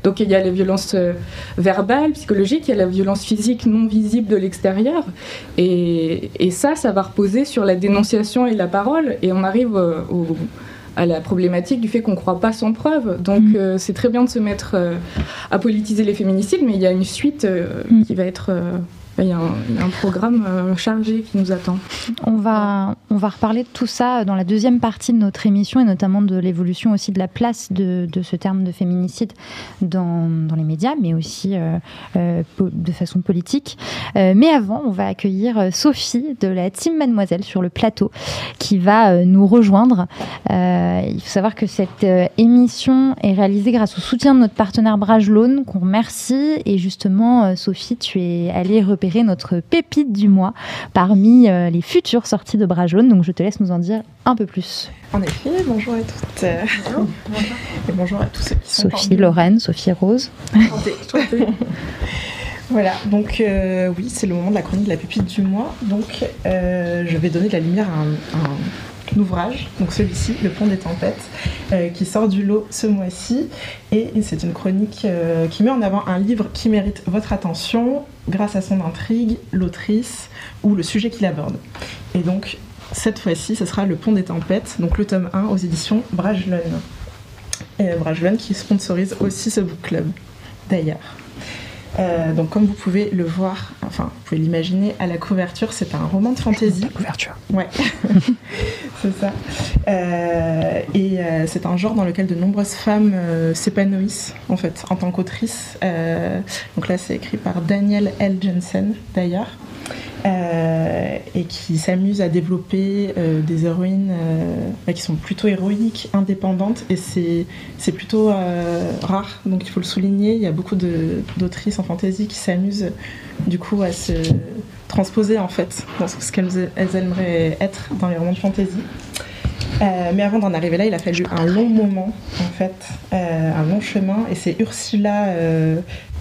Donc il y a les violences euh, verbales, psychologiques, il y a la violence physique non visible de l'extérieur, et, et, ça, ça va reposer sur la dénonciation et la parole, et on arrive euh, à la problématique du fait qu'on ne croit pas sans preuve. Donc mm. euh, c'est très bien de se mettre à politiser les féminicides, mais il y a une suite mm. qui va être il y, a un, programme euh, chargé qui nous attend. On va, on va reparler de tout ça dans la deuxième partie de notre émission et notamment de l'évolution aussi de la place de, ce terme de féminicide dans, les médias, mais aussi euh, euh, de façon politique. mais avant, on va accueillir Sophie de la Team Mademoiselle sur le plateau qui va nous rejoindre. il faut savoir que cette émission est réalisée grâce au soutien de notre partenaire Brajlone, qu'on remercie. Et justement, Sophie, tu es allée repérer notre pépite du mois parmi euh, les futures sorties de bras donc je te laisse nous en dire un peu plus. En effet, bonjour à toutes. Bonjour. Et bonjour à tous ceux qui sont Sophie, Lorraine, Sophie Rose. Voilà, donc euh, oui, c'est le moment de la chronique de la pupille du mois. Donc euh, je vais donner de la lumière à un, ouvrage, donc celui-ci, Le Pont des Tempêtes, euh, qui sort du lot ce mois-ci. Et c'est une chronique qui met en avant un livre qui mérite votre attention grâce à son intrigue, l'autrice ou le sujet qu'il aborde. Et donc cette fois-ci, ce sera Le Pont des Tempêtes, donc le tome 1 aux éditions Brajlon. Et Brajlon qui sponsorise aussi ce book club, d'ailleurs. Euh, donc comme vous pouvez le voir, enfin vous pouvez l'imaginer à la couverture, c'est un roman de fantasy. La couverture. Ouais, c'est ça. Euh, et euh, c'est un genre dans lequel de nombreuses femmes s'épanouissent en fait en tant qu'autrice. donc là c'est écrit par Danielle L. Jensen d'ailleurs. Euh, et qui s'amuse à développer euh, des héroïnes euh, qui sont plutôt héroïques, indépendantes, et c'est plutôt rare, donc il faut le souligner. Il y a beaucoup d'autrices en fantasy qui s'amusent du coup à se transposer en fait dans ce qu'elles aimeraient être dans les romans de fantasy. Mais avant d'en arriver là, il a fallu un long moment, en fait, un long chemin. Et c'est Ursula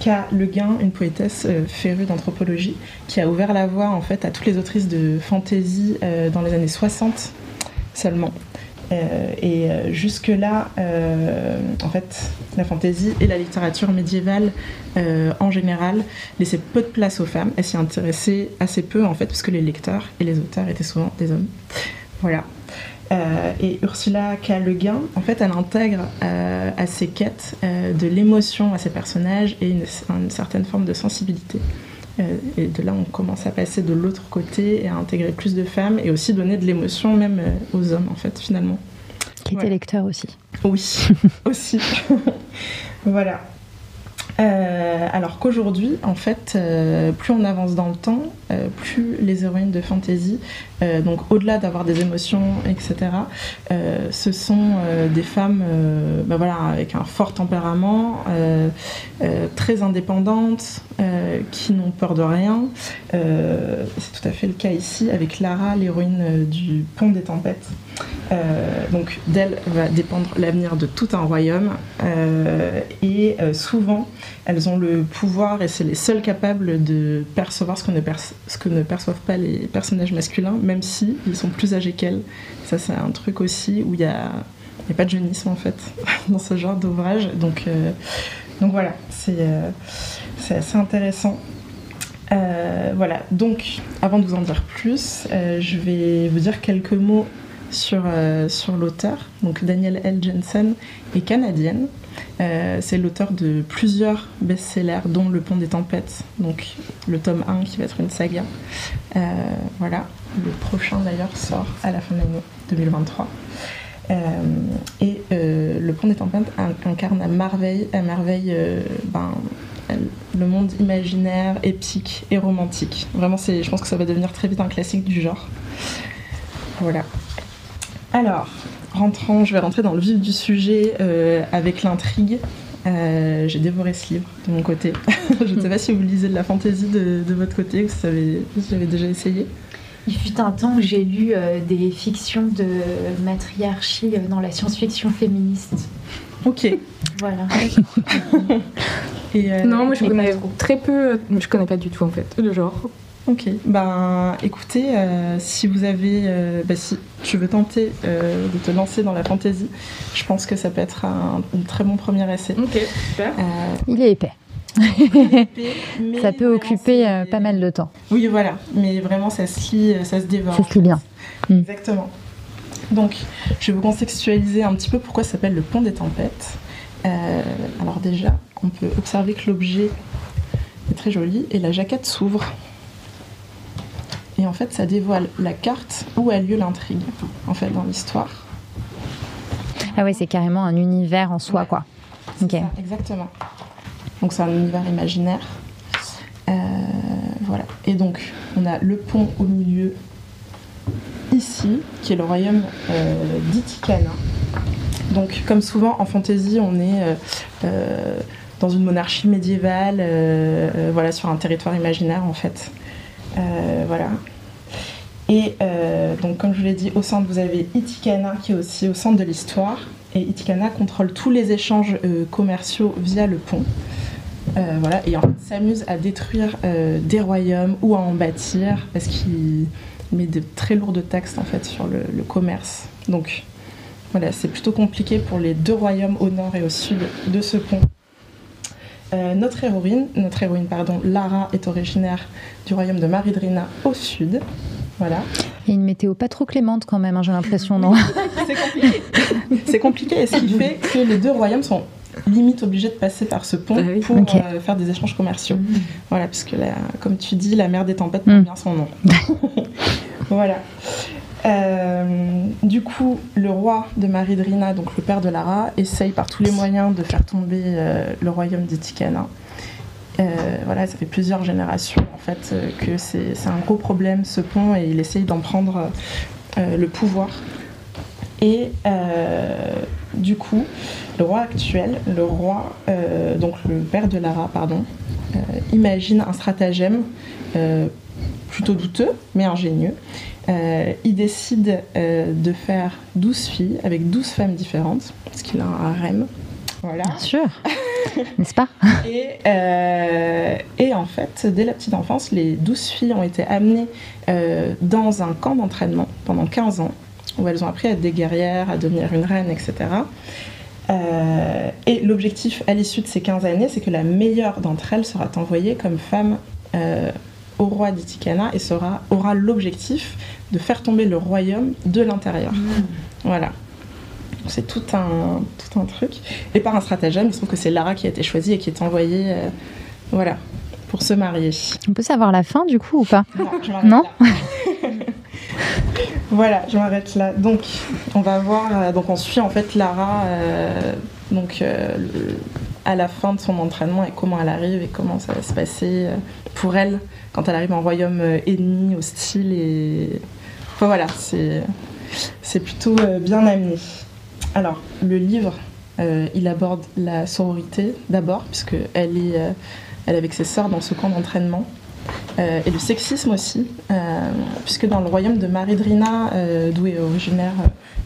K. Le Guin, une poétesse férue d'anthropologie, qui a ouvert la voie en fait à toutes les autrices de fantasy dans les années 60 seulement. et jusque-là, en fait, la fantaisie et la littérature médiévale en général laissaient peu de place aux femmes. Elles s'y intéressaient assez peu, en fait, parce les lecteurs et les auteurs étaient souvent des hommes. Voilà. Euh, et Ursula K. Le Guin, en fait, elle intègre euh, à ses quêtes euh, de l'émotion à ses personnages et une, certaine forme de sensibilité. et de là, on commence à passer de l'autre côté et à intégrer plus de femmes et aussi donner de l'émotion même aux hommes, en fait, finalement. Qui étaient lecteurs aussi. Oui, aussi. voilà. Euh, alors qu'aujourd'hui, en fait, euh, plus on avance dans le temps, euh, plus les héroïnes de fantasy, donc au-delà d'avoir des émotions, etc., ce sont des femmes bah voilà, avec un fort tempérament, très indépendantes, qui n'ont peur de rien. C'est tout à fait le cas ici avec Lara, l'héroïne du Pont des Tempêtes. donc d'elle va dépendre l'avenir de tout un royaume et souvent elles ont le pouvoir et c'est les seules capables de percevoir ce que, ne perçoivent pas les personnages masculins, même si ils sont plus âgés qu'elles. Ça, c'est un truc aussi où il n'y a, pas de jeunisme en fait dans ce genre d'ouvrage. Donc, euh, voilà, euh, c'est assez intéressant. Euh, voilà, donc avant de vous en dire plus, je vais vous dire quelques mots sur, sur l'auteur. Donc Danielle L. Jensen est canadienne. Euh, c'est l'auteur de plusieurs best-sellers, dont Le Pont des Tempêtes, donc le tome 1 qui va être une saga. Euh, voilà, le prochain d'ailleurs sort à la fin de l'année 2023. Euh, et Le Pont des Tempêtes incarne à merveille, à merveille ben, le monde imaginaire, épique et romantique. Vraiment, je pense que ça va devenir très vite un classique du genre. Voilà. Alors, rentrant, je vais rentrer dans le vif du sujet euh, avec l'intrigue. Euh, j'ai dévoré ce livre de mon côté. je ne sais pas si vous lisez de la fantaisie de, votre côté ou si vous avez déjà essayé. Il fut un temps où j'ai lu euh, des fictions de matriarchie dans la science-fiction féministe. Ok. Voilà. non, moi je connais très peu, je connais pas du tout en fait le genre. Ok, ben écoutez, euh, si vous avez, euh, ben, si tu veux tenter euh, de te lancer dans la fantaisie, je pense que ça peut être un, très bon premier essai. Ok, super. Il est épais. ça peut occuper pas mal de temps. Oui, voilà, mais vraiment ça se lit, ça se dévore. Ça se lit bien. Mm. Exactement. Donc, je vais vous contextualiser un petit peu pourquoi ça s'appelle le pont des tempêtes. alors déjà, on peut observer que l'objet est très joli et la jaquette s'ouvre et en fait, ça dévoile la carte où a lieu l'intrigue, en fait, dans l'histoire. Ah oui, c'est carrément un univers en soi, quoi. Ok. exactement. Donc c'est un univers imaginaire. Euh, voilà. Et donc, on a le pont au milieu, ici, qui est le royaume euh, d'Itikana. Donc, comme souvent en fantasy, on est euh, dans une monarchie médiévale, voilà, sur un territoire imaginaire, en fait. Euh, voilà. Et donc, comme je vous l'ai dit, au centre, vous avez Itikana qui est aussi au centre de l'histoire. Et Itikana contrôle tous les échanges commerciaux via le pont. voilà, et en fait s'amuse à détruire des royaumes ou à en bâtir parce qu'il met de très lourdes taxes en fait sur le commerce. Donc voilà, c'est plutôt compliqué pour les deux royaumes au nord et au sud de ce pont. Euh, notre héroïne, notre héroïne pardon, Lara est originaire du royaume de Maridrina au sud. Voilà. Et une météo pas trop clémente quand même, hein, j'ai l'impression, non C'est compliqué. C'est compliqué, et ce qui fait que les deux royaumes sont limite obligés de passer par ce pont bah pour euh, faire des échanges commerciaux. Mmh. Voilà, puisque comme tu dis, la mer des tempêtes mmh. bien son nom. voilà. Euh, du coup, le roi de Maridrina, donc le père de Lara, essaye par tous les moyens de faire tomber euh, le royaume d'Itikana. Euh, voilà, ça fait plusieurs générations en fait que c'est un gros problème ce pont et il essaye d'en prendre le pouvoir. Et du coup, le roi actuel, le roi, donc le père de Lara, imagine un stratagème plutôt douteux mais ingénieux euh, il décide euh, de faire 12 filles avec 12 femmes différentes, parce qu'il a un harem. Voilà. Bien sûr, n'est-ce pas? Et, euh, et, en fait, dès la petite enfance, les 12 filles ont été amenées dans un camp d'entraînement pendant 15 ans, où elles ont appris à être des guerrières, à devenir une reine, etc. et l'objectif à l'issue de ces 15 années, c'est que la meilleure d'entre elles sera envoyée comme femme roi d'Itikana et sera, aura l'objectif de faire tomber le royaume de l'intérieur. Mmh. Voilà. C'est tout un, tout un truc. Et par un stratagème, il se trouve que c'est Lara qui a été choisie et qui est envoyée euh, voilà, pour se marier. On peut savoir la fin du coup ou pas Non, je non voilà, je m'arrête là. Donc, on va voir. Euh, donc, on suit en fait Lara euh, donc, à la fin de son entraînement et comment elle arrive et comment ça va se passer pour elle quand elle arrive en royaume ennemi, hostile et voilà, c'est plutôt euh, bien amené. Alors, le livre, euh, il aborde la sororité d'abord, puisque elle est, euh, elle avec ses sœurs dans ce camp d'entraînement. et le sexisme aussi, puisque dans le royaume de Maridrina, d'où est originaire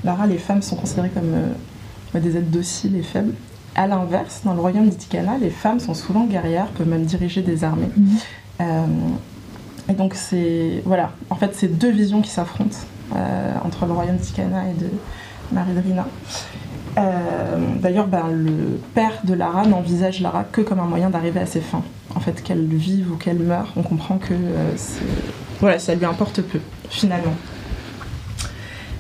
Lara, les femmes sont considérées comme des êtres dociles et faibles. À l'inverse, dans le royaume d'Itikana, les femmes sont souvent guerrières, peuvent même diriger des armées. Mhm. Et donc c'est voilà, en fait c'est deux visions qui s'affrontent euh, entre le royaume d'Ikana et de Maridrina. Euh, D'ailleurs, ben, le père de Lara n'envisage Lara que comme un moyen d'arriver à ses fins. En fait, qu'elle vive ou qu'elle meure, on comprend que euh, voilà, ça lui importe peu, finalement.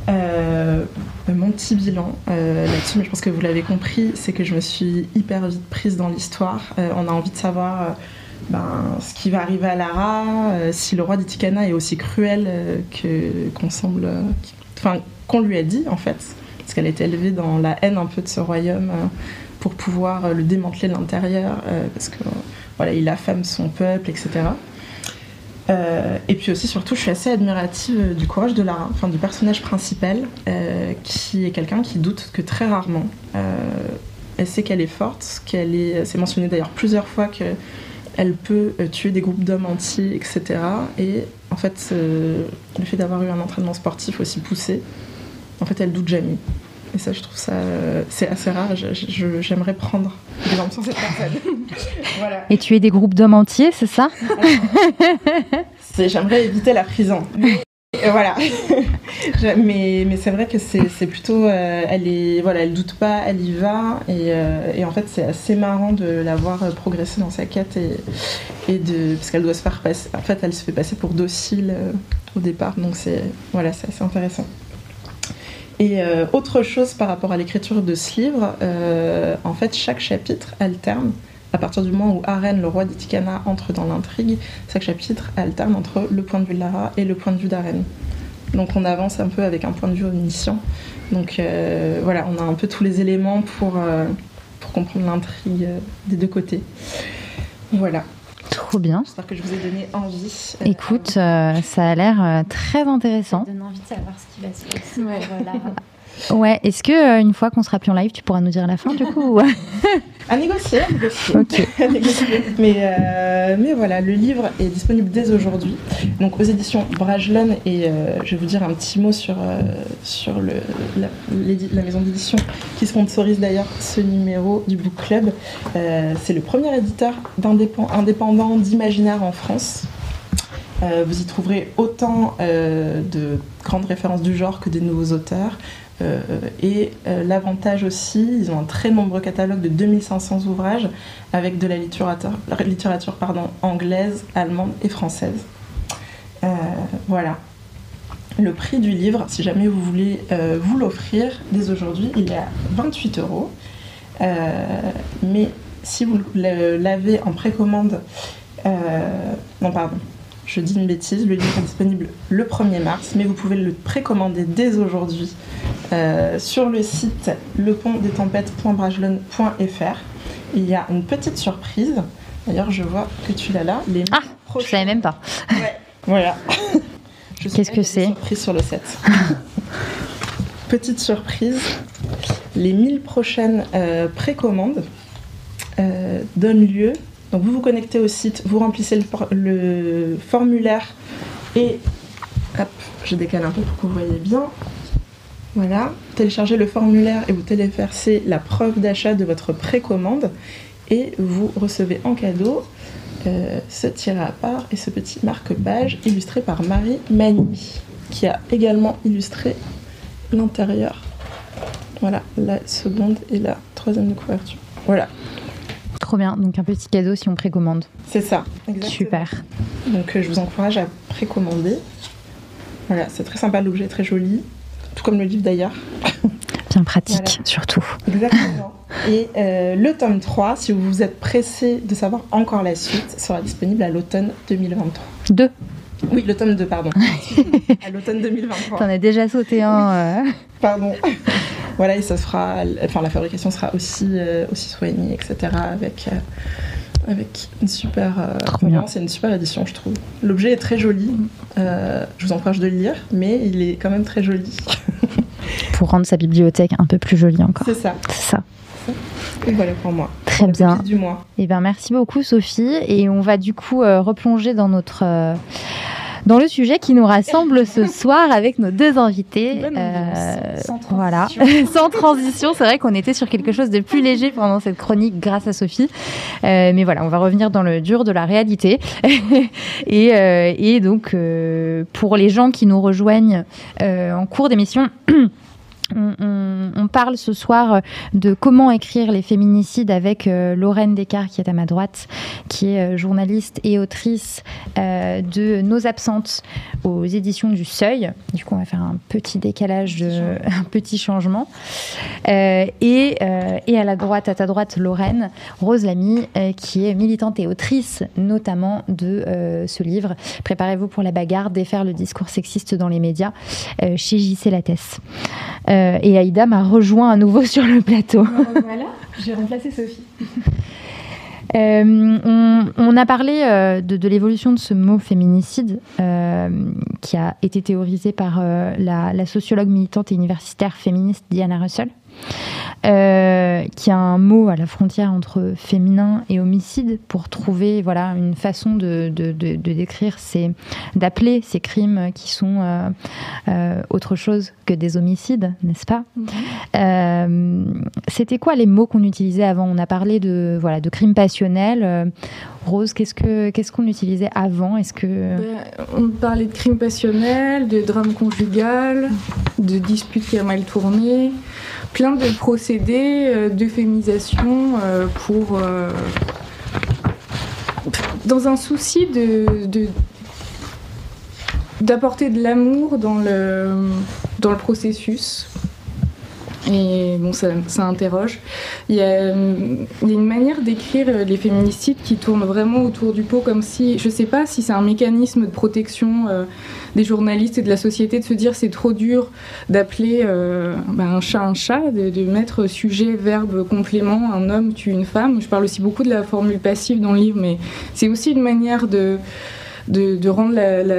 Euh, mon petit bilan là-dessus, mais je pense que vous l'avez compris, c'est que je me suis hyper vite prise dans l'histoire. on a envie de savoir ben, ce qui va arriver à Lara, euh, si le roi d'Itikana est aussi cruel euh, qu'on semble, euh, qu'on lui a dit en fait, parce qu'elle été élevée dans la haine un peu de ce royaume pour pouvoir le démanteler de l'intérieur, parce que voilà, il affame son peuple, etc. et puis aussi, surtout, je suis assez admirative du courage de Lara, enfin du personnage principal, qui est quelqu'un qui doute que très rarement. elle sait qu'elle est forte, qu'elle est. C'est mentionné d'ailleurs plusieurs fois que elle peut euh, tuer des groupes d'hommes entiers, etc. Et en fait, le fait d'avoir eu un entraînement sportif aussi poussé, en fait, elle doute jamais. Et ça, je trouve ça, euh, c'est assez rare. J'aimerais prendre exemple sur cette personne. voilà. Et tuer des groupes d'hommes entiers, c'est ça J'aimerais éviter la prison voilà. mais mais c'est vrai que c'est plutôt. Euh, elle est voilà, elle doute pas, elle y va. Et, euh, et en fait, c'est assez marrant de la voir progresser dans sa quête. Et, et de, parce qu'elle doit se faire passer. En fait, elle se fait passer pour docile au départ. Donc c'est voilà, assez intéressant. Et autre chose par rapport à l'écriture de ce livre, en fait, chaque chapitre alterne à partir du moment où Aren, le roi d'Itikana, entre dans l'intrigue, chaque chapitre alterne entre le point de vue de Lara et le point de vue d'Aren. Donc on avance un peu avec un point de vue omniscient. Donc euh, voilà, on a un peu tous les éléments pour, euh, pour comprendre l'intrigue euh, des deux côtés. Voilà. Trop bien. J'espère que je vous ai donné envie. Écoute, ça a l'air très intéressant. Ça donne envie de savoir ce qui va se passer. Ouais. Ouais, est-ce que euh, une fois qu'on sera plus en live, tu pourras nous dire la fin du coup À négocier, à négocier. Mais, euh, Euh, mais voilà, le livre est disponible dès aujourd'hui, donc aux éditions Brajlon. Et euh, je vais vous dire un petit mot sur, sur le, la, maison d'édition qui sponsorise d'ailleurs ce numéro du Book Club. C'est le premier éditeur indépendant d'imaginaire en France. vous y trouverez autant de grandes références du genre que des nouveaux auteurs. Euh, et euh, l'avantage aussi, ils ont un très nombreux catalogue de 2500 ouvrages avec de la littérature, anglaise, allemande et française. Euh, voilà. Le prix du livre, si jamais vous voulez vous l'offrir dès aujourd'hui, il est à 28 euros. mais si vous l'avez en précommande, non pardon, je dis une bêtise, le livre est disponible le 1er mars, mais vous pouvez le précommander dès aujourd'hui euh, sur le site lepontdestempêtes.bragelonne.fr. Il y a une petite surprise. D'ailleurs, je vois que tu l'as là. Les ah, je savais même pas. Ouais, voilà. Qu'est-ce que c'est Surprise sur le set. petite surprise. Les 1000 prochaines euh, précommandes euh, donnent lieu donc vous vous connectez au site, vous remplissez le, formulaire et hop, je décale un peu pour que vous voyez bien. Voilà, téléchargez le formulaire et vous téléversez la preuve d'achat de votre précommande et vous recevez en cadeau euh, ce tiré à part et ce petit marque-page illustré par Marie Mani qui a également illustré l'intérieur. Voilà, la seconde et la troisième de couverture. Voilà, Trop bien. Donc un petit cadeau si on précommande. C'est ça. Exactement. Super. Donc euh, je vous encourage à précommander. Voilà, c'est très sympa, l'objet est très joli, tout comme le livre d'ailleurs. Bien pratique, surtout. Exactement. Et euh, le tome 3, si vous êtes pressé de savoir encore la suite, sera disponible à l'automne 2023. 2 Oui, le tome 2, pardon. à l'automne 2023. T'en as déjà sauté un. Euh. Pardon. voilà, et ça sera, enfin, la fabrication sera aussi, euh, aussi soignée, etc. Avec, euh, avec une super euh, c'est une super édition, je trouve. L'objet est très joli. je vous encourage de le lire, mais il est quand même très joli. Pour rendre sa bibliothèque un peu plus jolie encore. C'est ça. C'est ça. Et voilà pour moi. Très bien. Du mois. Et eh ben merci beaucoup Sophie et on va du coup replonger dans notre dans le sujet qui nous rassemble ce soir avec nos deux invités. Euh, sans transition. Voilà, sans transition. C'est vrai qu'on était sur quelque chose de plus léger pendant cette chronique grâce à Sophie. Euh, mais voilà, on va revenir dans le dur de la réalité. et, euh, et, donc, euh, pour les gens qui nous rejoignent euh, en cours d'émission, on, parle ce soir euh, de comment écrire les féminicides avec euh, Lorraine Descartes, qui est à ma droite, qui est euh, journaliste et autrice de Nos absentes aux éditions du Seuil. Du coup, on va faire un petit décalage, de, un petit changement. et, et, à la droite, à ta droite, Lorraine, Rose Lamy, qui est militante et autrice notamment de ce livre. Préparez-vous pour la bagarre, défaire le discours sexiste dans les médias, chez JC Lattès. Euh, et Aïda m'a rejoint à nouveau sur le plateau. voilà, j'ai remplacé Sophie. Euh, on, a parlé euh, de, l'évolution de ce mot féminicide qui a été théorisé par la, la, sociologue militante et universitaire féministe Diana Russell. Euh, qui a un mot à la frontière entre féminin et homicide pour trouver voilà une façon de, décrire ces d'appeler ces crimes qui sont euh, euh, autre chose que des homicides n'est-ce pas? Mhm. c'était quoi les mots qu'on utilisait avant? On a parlé de voilà de crimes passionnels Rose, qu'est-ce que qu'est-ce qu'on utilisait avant? Est-ce que ben, on parlait de crimes passionnels, de drames conjugal, de disputes qui ont mal tourné, plein de procédés euh, d'euphémisation euh, pour euh, dans un souci de, d'apporter de l'amour dans le processus et bon, ça, interroge. Il y, a, une manière d'écrire les féminicides qui tourne vraiment autour du pot, comme si, je ne sais pas si c'est un mécanisme de protection euh, des journalistes et de la société de se dire c'est trop dur d'appeler euh, ben, un chat un chat, de, mettre sujet, verbe, complément, un homme tue une femme. Je parle aussi beaucoup de la formule passive dans le livre, mais c'est aussi une manière de. Rendre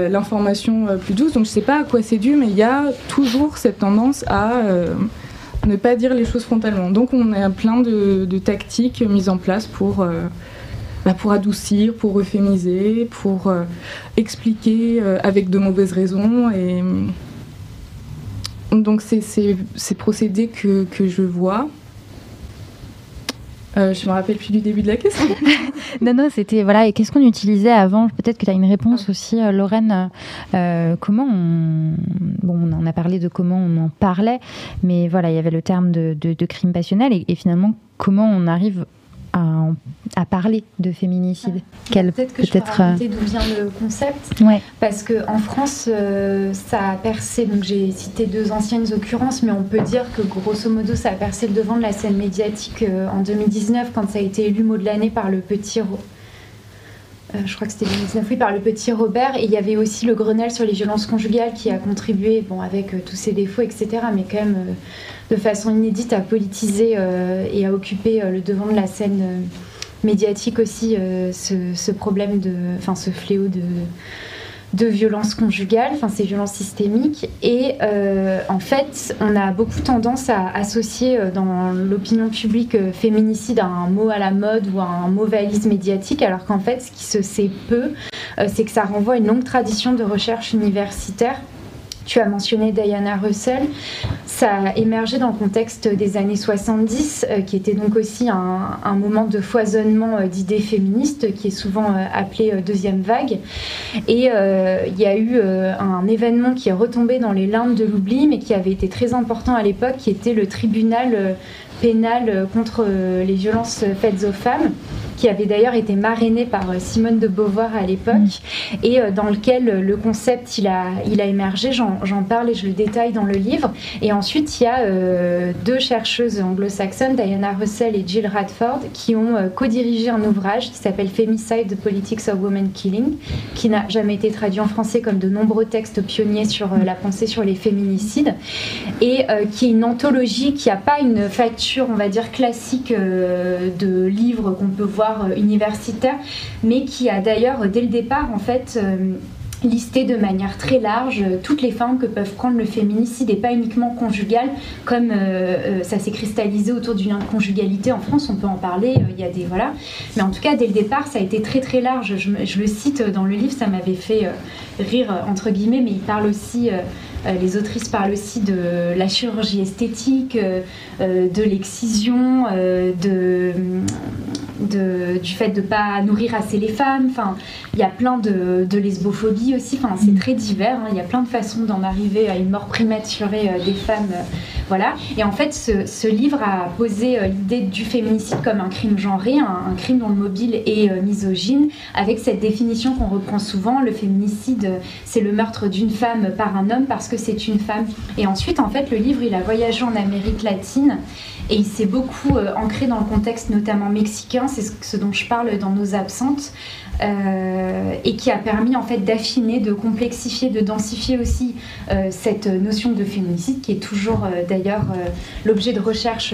l'information euh, plus douce. Donc je ne sais pas à quoi c'est dû, mais il y a toujours cette tendance à ne pas dire les choses frontalement. Donc on a plein de, tactiques mises en place pour, euh, bah, adoucir, pour euphémiser, pour expliquer avec de mauvaises raisons. Et donc c'est ces procédés que je vois. Euh, je me rappelle plus du début de la question. non, non, c'était voilà. Et qu'est-ce qu'on utilisait avant? Peut-être que tu as une réponse aussi, euh, Lorraine. Euh, comment on. Bon, on en a parlé de comment on en parlait, mais voilà, il y avait le terme de, de, crime passionnel et, et, finalement, comment on arrive à, parler de féminicide Peut-être que je peux raconter d'où vient le concept. Ouais. Parce qu'en France, euh, ça a percé, donc j'ai cité deux anciennes occurrences, mais on peut dire que grosso modo, ça a percé le devant de la scène médiatique euh, en 2019 quand ça a été élu mot de l'année par le petit... Euh, je crois que c'était 2019, oui, par le petit Robert. Et il y avait aussi le Grenelle sur les violences conjugales qui a contribué, bon, avec tous ses défauts, etc., mais quand même de façon inédite à politiser euh, et à occuper euh, le devant de la scène euh, médiatique aussi ce, problème de, enfin ce fléau de de violences conjugales, enfin ces violences systémiques. Et en fait, on a beaucoup tendance à associer dans l'opinion publique féminicide à un mot à la mode ou à un mot valise médiatique, alors qu'en fait, ce qui se sait peu, c'est que ça renvoie à une longue tradition de recherche universitaire tu as mentionné Diana Russell. Ça a émergé dans le contexte des années 70, euh, qui était donc aussi un, moment de foisonnement euh, d'idées féministes, qui est souvent euh, appelé deuxième vague. Et il y a eu un événement qui est retombé dans les limbes de l'oubli, mais qui avait été très important à l'époque, qui était le tribunal pénal contre les violences faites aux femmes qui avait d'ailleurs été marrainé par euh, Simone de Beauvoir à l'époque, mm. et euh, dans lequel euh, le concept il a, il a émergé, j'en parle et je le détaille dans le livre. Et ensuite, il y a deux chercheuses anglo-saxonnes, Diana Russell et Jill Radford, qui ont co-dirigé un ouvrage qui s'appelle Femicide, The Politics of Women Killing, qui n'a jamais été traduit en français comme de nombreux textes pionniers sur la pensée sur les féminicides, et qui est une anthologie qui n'a pas une facture, on va dire, classique de livres qu'on peut voir euh, universitaire, mais qui a d'ailleurs dès le départ en fait euh, listé de manière très large euh, toutes les formes que peuvent prendre le féminicide et pas uniquement conjugal comme ça s'est cristallisé autour du lien de conjugalité en France on peut en parler il y a des voilà. Mais en tout cas dès le départ ça a été très très large. Je le cite dans le livre ça m'avait fait rire entre guillemets mais il parle aussi les autrices parlent aussi de la chirurgie esthétique, de l'excision, de, du fait de ne pas nourrir assez les femmes. Enfin, il y a plein de, lesbophobie aussi. Enfin, c'est mm. très divers. Hein. Il y a plein de façons d'en arriver à une mort prématurée euh, des femmes. Euh, voilà. Et en fait, ce, livre a posé euh, l'idée du féminicide comme un crime genré, un, crime dont le mobile est misogyne, avec cette définition qu'on reprend souvent. Le féminicide, c'est le meurtre d'une femme par un homme parce que c'est une femme. Et ensuite, en fait, le livre, il a voyagé en Amérique latine. Et il s'est beaucoup euh, ancré dans le contexte notamment mexicain, c'est ce, dont je parle dans Nos Absentes, euh, et qui a permis en fait d'affiner, de complexifier, de densifier aussi euh, cette notion de féminicide, qui est toujours d'ailleurs l'objet de recherche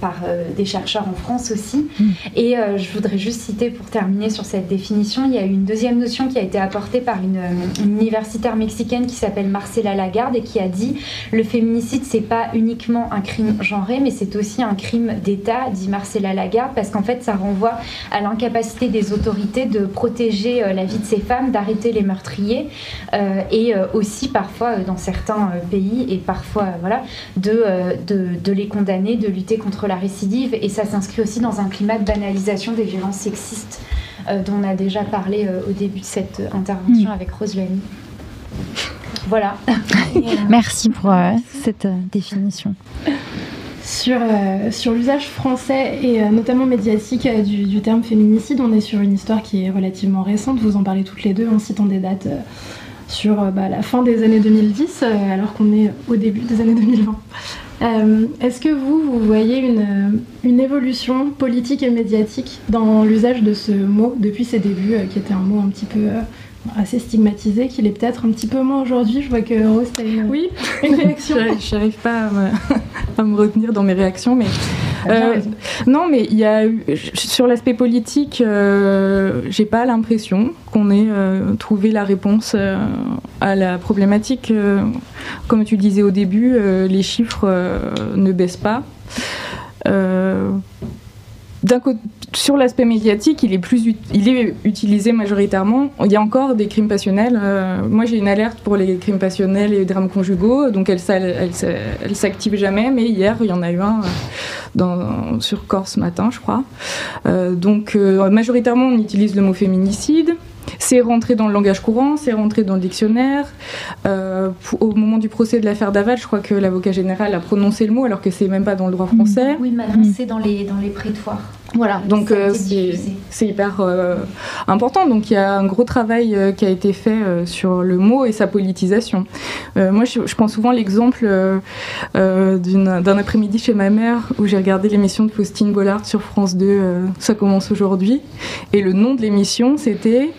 par des chercheurs en France aussi. Mm. Et je voudrais juste citer pour terminer sur cette définition, il y a une deuxième notion qui a été apportée par une, une universitaire mexicaine qui s'appelle Marcela Lagarde et qui a dit le féminicide c'est pas uniquement un crime genré, mais c'est aussi aussi un crime d'État, dit Marcella Lagarde, parce qu'en fait, ça renvoie à l'incapacité des autorités de protéger euh, la vie de ces femmes, d'arrêter les meurtriers, euh, et euh, aussi parfois, dans certains pays, et parfois, voilà, de, de, les condamner, de lutter contre la récidive. Et ça s'inscrit aussi dans un climat de banalisation des violences sexistes dont on a déjà parlé au début de cette intervention mm. avec Rose Lamy. Voilà. Merci pour cette définition sur, euh, sur l'usage français et euh, notamment médiatique euh, du, terme féminicide. On est sur une histoire qui est relativement récente. Vous en parlez toutes les deux en citant des dates sur bah, la fin des années 2010, alors qu'on est au début des années 2020. Est-ce que vous, vous voyez une, évolution politique et médiatique dans l'usage de ce mot depuis ses débuts, qui était un mot un petit peu assez stigmatisé, qu'il est peut-être un petit peu moins aujourd'hui. Je vois que Rose, a une, oui. une réaction. je n'arrive pas à me, retenir dans mes réactions, mais euh, non, mais il y a sur l'aspect politique, euh, j'ai pas l'impression qu'on ait euh, trouvé la réponse euh, à la problématique. comme tu disais au début, les chiffres ne baissent pas. Sur l'aspect médiatique, il est, plus, il est utilisé majoritairement. Il y a encore des crimes passionnels. Euh, moi, j'ai une alerte pour les crimes passionnels et les drames conjugaux, donc elle, elle, elle, s'active jamais. Mais hier, il y en a eu un euh, sur Corse matin, je crois. Euh, donc, majoritairement, on utilise le mot féminicide. C'est rentré dans le langage courant, c'est rentré dans le dictionnaire. Euh, au moment du procès de l'affaire Daval, je crois que l'avocat général a prononcé le mot alors que c'est même pas dans le droit français. Oui, maintenant c'est dans les, dans les prétoires. Voilà, donc euh, c'est hyper euh, important. Donc il y a un gros travail qui a été fait sur le mot et sa politisation. moi, je, je, prends souvent l'exemple d'un après-midi chez ma mère où j'ai regardé l'émission de Faustine Bollard sur France 2, Ça commence aujourd'hui. Et le nom de l'émission, c'était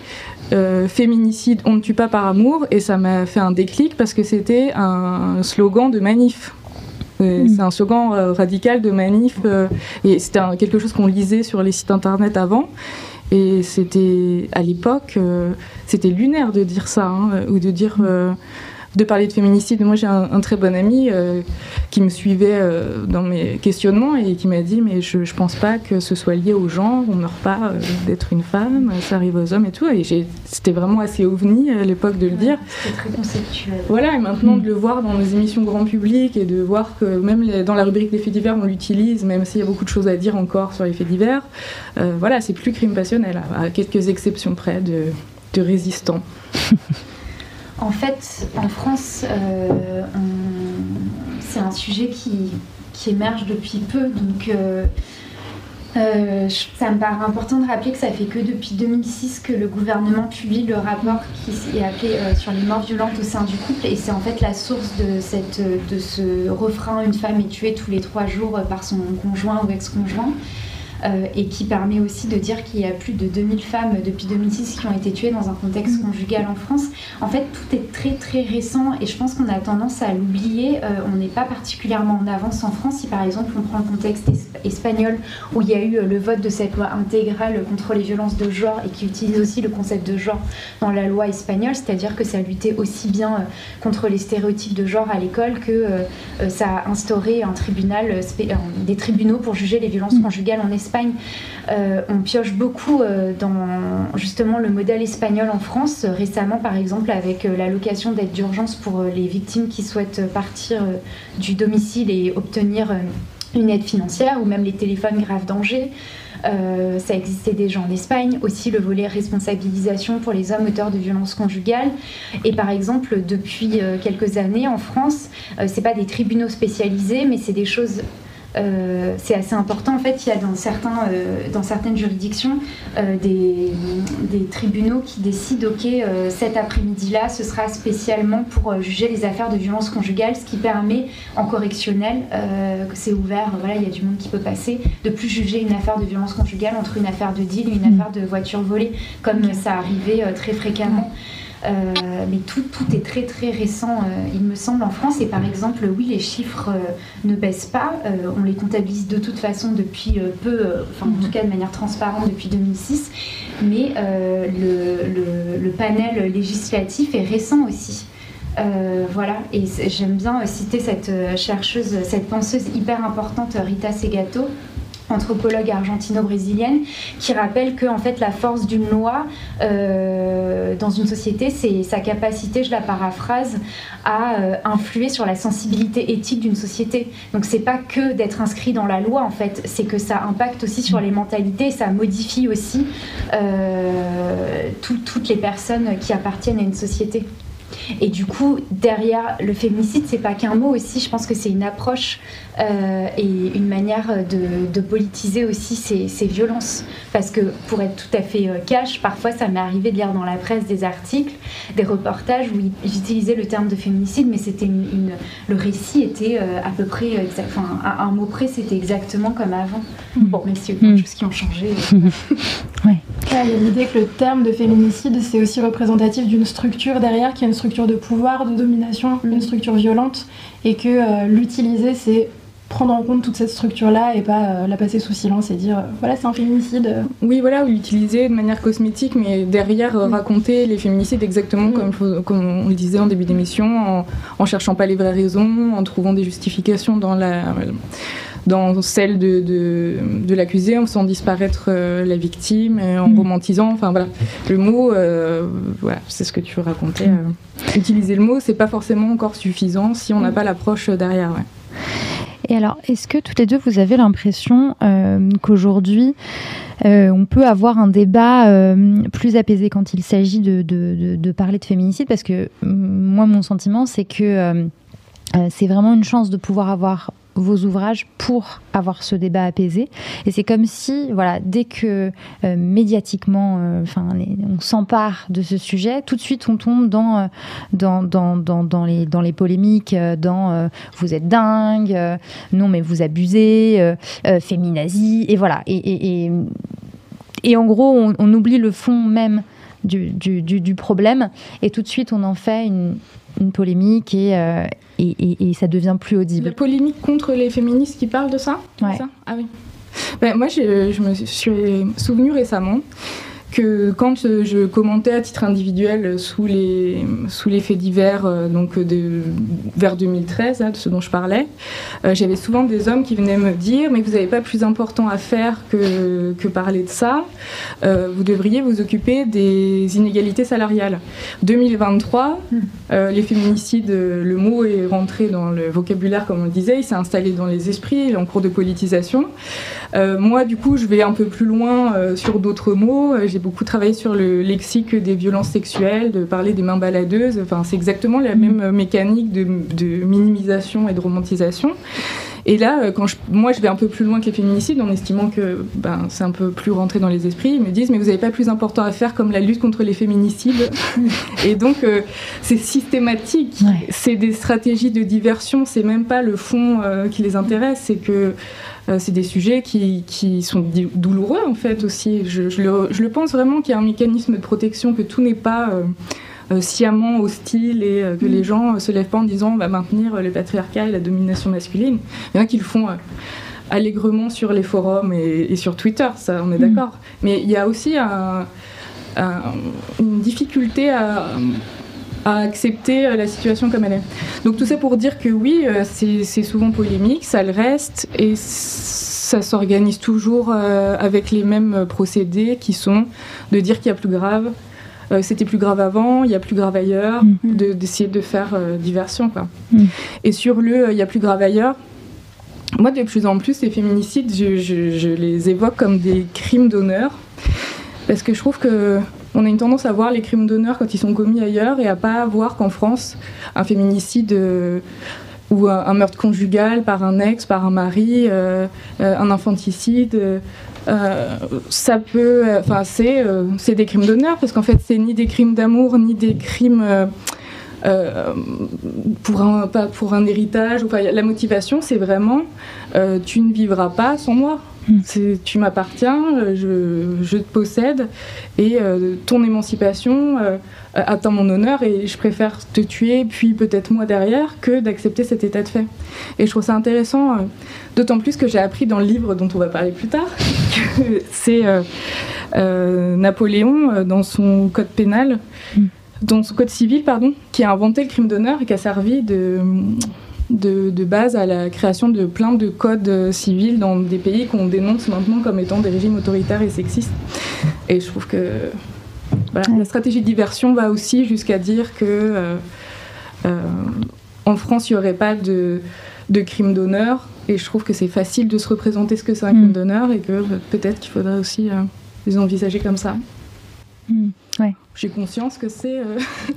euh, féminicide, on ne tue pas par amour, et ça m'a fait un déclic parce que c'était un slogan de manif. Mm. C'est un slogan euh, radical de manif, euh, et c'était quelque chose qu'on lisait sur les sites internet avant. Et c'était à l'époque, c'était lunaire de dire ça, hein, ou de dire de parler de féminicide. Moi, j'ai un, très bon ami euh, qui me suivait euh, dans mes questionnements et qui m'a dit Mais je, je pense pas que ce soit lié au genre, on meurt pas euh, d'être une femme, ça arrive aux hommes et tout. Et c'était vraiment assez ovni à l'époque de le dire. C'était très conceptuel. Voilà, et maintenant de le voir dans les émissions grand public et de voir que même dans la rubrique des faits divers, on l'utilise, même s'il y a beaucoup de choses à dire encore sur les faits divers. voilà, c'est plus crime passionnel, à, quelques exceptions près de, de résistants. En fait, en France, euh, c'est un sujet qui, émerge depuis peu. Donc, euh, euh, ça me paraît important de rappeler que ça fait que depuis 2006 que le gouvernement publie le rapport qui est appelé sur les morts violentes au sein du couple. Et c'est en fait la source de, cette, de ce refrain Une femme est tuée tous les trois jours par son conjoint ou ex-conjoint. Euh, et qui permet aussi de dire qu'il y a plus de 2000 femmes depuis 2006 qui ont été tuées dans un contexte conjugal en France. En fait, tout est très très récent et je pense qu'on a tendance à l'oublier. Euh, on n'est pas particulièrement en avance en France. Si par exemple on prend le contexte espagnol où il y a eu euh, le vote de cette loi intégrale contre les violences de genre et qui utilise aussi le concept de genre dans la loi espagnole, c'est-à-dire que ça luttait aussi bien contre les stéréotypes de genre à l'école que ça a instauré un tribunal, des tribunaux pour juger les violences conjugales en Espagne Euh, on pioche beaucoup euh, dans justement le modèle espagnol en France. Récemment, par exemple, avec euh, l'allocation d'aide d'urgence pour les victimes qui souhaitent partir du domicile et obtenir une aide financière, ou même les téléphones grave danger. ça existait déjà en Espagne, aussi le volet responsabilisation pour les hommes auteurs de violences conjugales. Et par exemple, depuis quelques années en France, c'est pas des tribunaux spécialisés, mais c'est des choses euh, c'est assez important. En fait, il y a dans, certains, euh, dans certaines juridictions euh, des, tribunaux qui décident, OK, cet après-midi-là, ce sera spécialement pour juger les affaires de violence conjugale, ce qui permet en correctionnel, que c'est ouvert, voilà, il y a du monde qui peut passer, de plus juger une affaire de violence conjugale entre une affaire de deal et une mmh. affaire de voiture volée, comme ça arrivait très fréquemment. Mais tout, tout, est très très récent, euh, il me semble, en France. Et par exemple, oui, les chiffres euh, ne baissent pas. on les comptabilise de toute façon depuis peu, enfin en tout cas de manière transparente depuis 2006. Mais le, le, panel législatif est récent aussi. voilà, et j'aime bien citer cette chercheuse, cette penseuse hyper importante, Rita Segato, anthropologue argentino-brésilienne, qui rappelle que en fait la force d'une loi euh, dans une société, c'est sa capacité, je la paraphrase, à euh, influer sur la sensibilité éthique d'une société. Donc c'est pas que d'être inscrit dans la loi en fait, c'est que ça impacte aussi sur les mentalités, ça modifie aussi euh, toutes les personnes qui appartiennent à une société. Et du coup, derrière le féminicide, c'est pas qu'un mot aussi, je pense que c'est une approche euh, et une manière de, politiser aussi ces, violences. Parce que pour être tout à fait euh, cash, parfois ça m'est arrivé de lire dans la presse des articles, des reportages où j'utilisais le terme de féminicide, mais c'était une, le récit était euh, à peu près, enfin, à un mot près, c'était exactement comme avant. Mm. Bon, mais c'est des choses qui ont changé. ouais. Il y a l'idée que le terme de féminicide, c'est aussi représentatif d'une structure derrière, qui est une structure de pouvoir, de domination, une structure violente, et que l'utiliser, c'est prendre en compte toute cette structure-là et pas euh, la passer sous silence et dire euh, voilà c'est un féminicide. Oui voilà, ou l'utiliser de manière cosmétique mais derrière euh, raconter les féminicides exactement comme, comme on le disait en début d'émission en, en cherchant pas les vraies raisons, en trouvant des justifications dans la dans celle de, de, l'accusé en faisant disparaître euh, la victime, en mm. romantisant. Enfin voilà, le mot, voilà, c'est ce que tu veux raconter. utiliser le mot, c'est pas forcément encore suffisant si on n'a pas l'approche derrière. Et alors, est-ce que toutes les deux, vous avez l'impression qu'aujourd'hui, euh, on peut avoir un débat euh, plus apaisé quand il s'agit de, parler de féminicide, parce que mm, moi, mon sentiment, c'est que euh, c'est vraiment une chance de pouvoir avoir vos ouvrages pour avoir ce débat apaisé. Et c'est comme si, voilà, dès que médiatiquement, enfin, on s'empare de ce sujet, tout de suite on tombe dans dans, dans, dans, les dans les polémiques, dans vous êtes dingue, non mais vous abusez, féminazie, et voilà. et et en gros, on, oublie le fond même du, du, problème et tout de suite on en fait une, polémique euh, et, et, et, ça devient plus audible. La polémique contre les féministes qui parlent de ça, ouais. Ah oui. Ben, moi, je, je, me suis souvenu récemment que quand je commentais à titre individuel sous les, sous les faits divers, euh, donc de, vers 2013, hein, de ce dont je parlais, euh, j'avais souvent des hommes qui venaient me dire Mais vous n'avez pas plus important à faire que, que parler de ça, euh, vous devriez vous occuper des inégalités salariales. 2023, hmm. les féminicides, le mot est rentré dans le vocabulaire, comme on le disait, il s'est installé dans les esprits, il est en cours de politisation. moi, du coup, je vais un peu plus loin sur d'autres mots j'ai beaucoup travaillé sur le lexique des violences sexuelles, de parler des mains baladeuses. Enfin, c'est exactement la même mécanique de, minimisation et de romantisation. Et là, euh, quand moi je vais un peu plus loin que les féminicides en estimant que ben, c'est un peu plus rentré dans les esprits, ils me disent mais vous n'avez pas plus important à faire comme la lutte contre les féminicides. et donc euh, c'est systématique, c'est des stratégies de diversion, c'est même pas le fond euh, qui les intéresse, c'est que c'est des sujets qui, qui, sont douloureux en fait aussi. Je, je, le, pense vraiment qu'il y a un mécanisme de protection, que tout n'est pas euh, euh, sciemment hostile et que les mm. gens se lèvent pas en disant on va maintenir le patriarcat et la domination masculine. Il y en a qui le font allègrement sur les forums et, sur Twitter, ça on est mm. d'accord. Mais il y a aussi une difficulté à à accepter euh, la situation comme elle est. Donc tout ça pour dire que oui, euh, c'est souvent polémique, ça le reste, et ça s'organise toujours euh, avec les mêmes procédés qui sont de dire qu'il y a plus grave, c'était plus grave avant, il y a plus grave ailleurs, mm. d'essayer de, faire diversion. Quoi. Mm. Et sur le il y a plus grave ailleurs, moi de plus en plus les féminicides, je, je les évoque comme des crimes d'honneur, parce que je trouve que on a une tendance à voir les crimes d'honneur quand ils sont commis ailleurs et à pas voir qu'en France, un féminicide euh, ou un, meurtre conjugal par un ex, par un mari, euh, euh, un infanticide, ça peut, enfin c'est, des crimes d'honneur parce qu'en fait c'est ni des crimes d'amour ni des crimes pour un pas pour un héritage. Enfin, la motivation c'est vraiment tu ne vivras pas sans moi. Mm. Tu m'appartiens, je, je, te possède et euh, ton émancipation euh, atteint mon honneur et je préfère te tuer puis peut-être moi derrière que d'accepter cet état de fait. Et je trouve ça intéressant, euh, d'autant plus que j'ai appris dans le livre dont on va parler plus tard, que c'est Napoléon dans son code pénal. Mm. dans son code civil, pardon, qui a inventé le crime d'honneur et qui a servi de, de, base à la création de plein de codes euh, civils dans des pays qu'on dénonce maintenant comme étant des régimes autoritaires et sexistes. Et je trouve que la stratégie de diversion va aussi jusqu'à dire que euh, euh, en France, il n'y aurait pas de, de crime d'honneur. Et je trouve que c'est facile de se représenter ce que c'est un crime mm. d'honneur et que peut-être qu'il faudrait aussi les envisager comme ça. Mm. Ouais. J'ai conscience que c'est.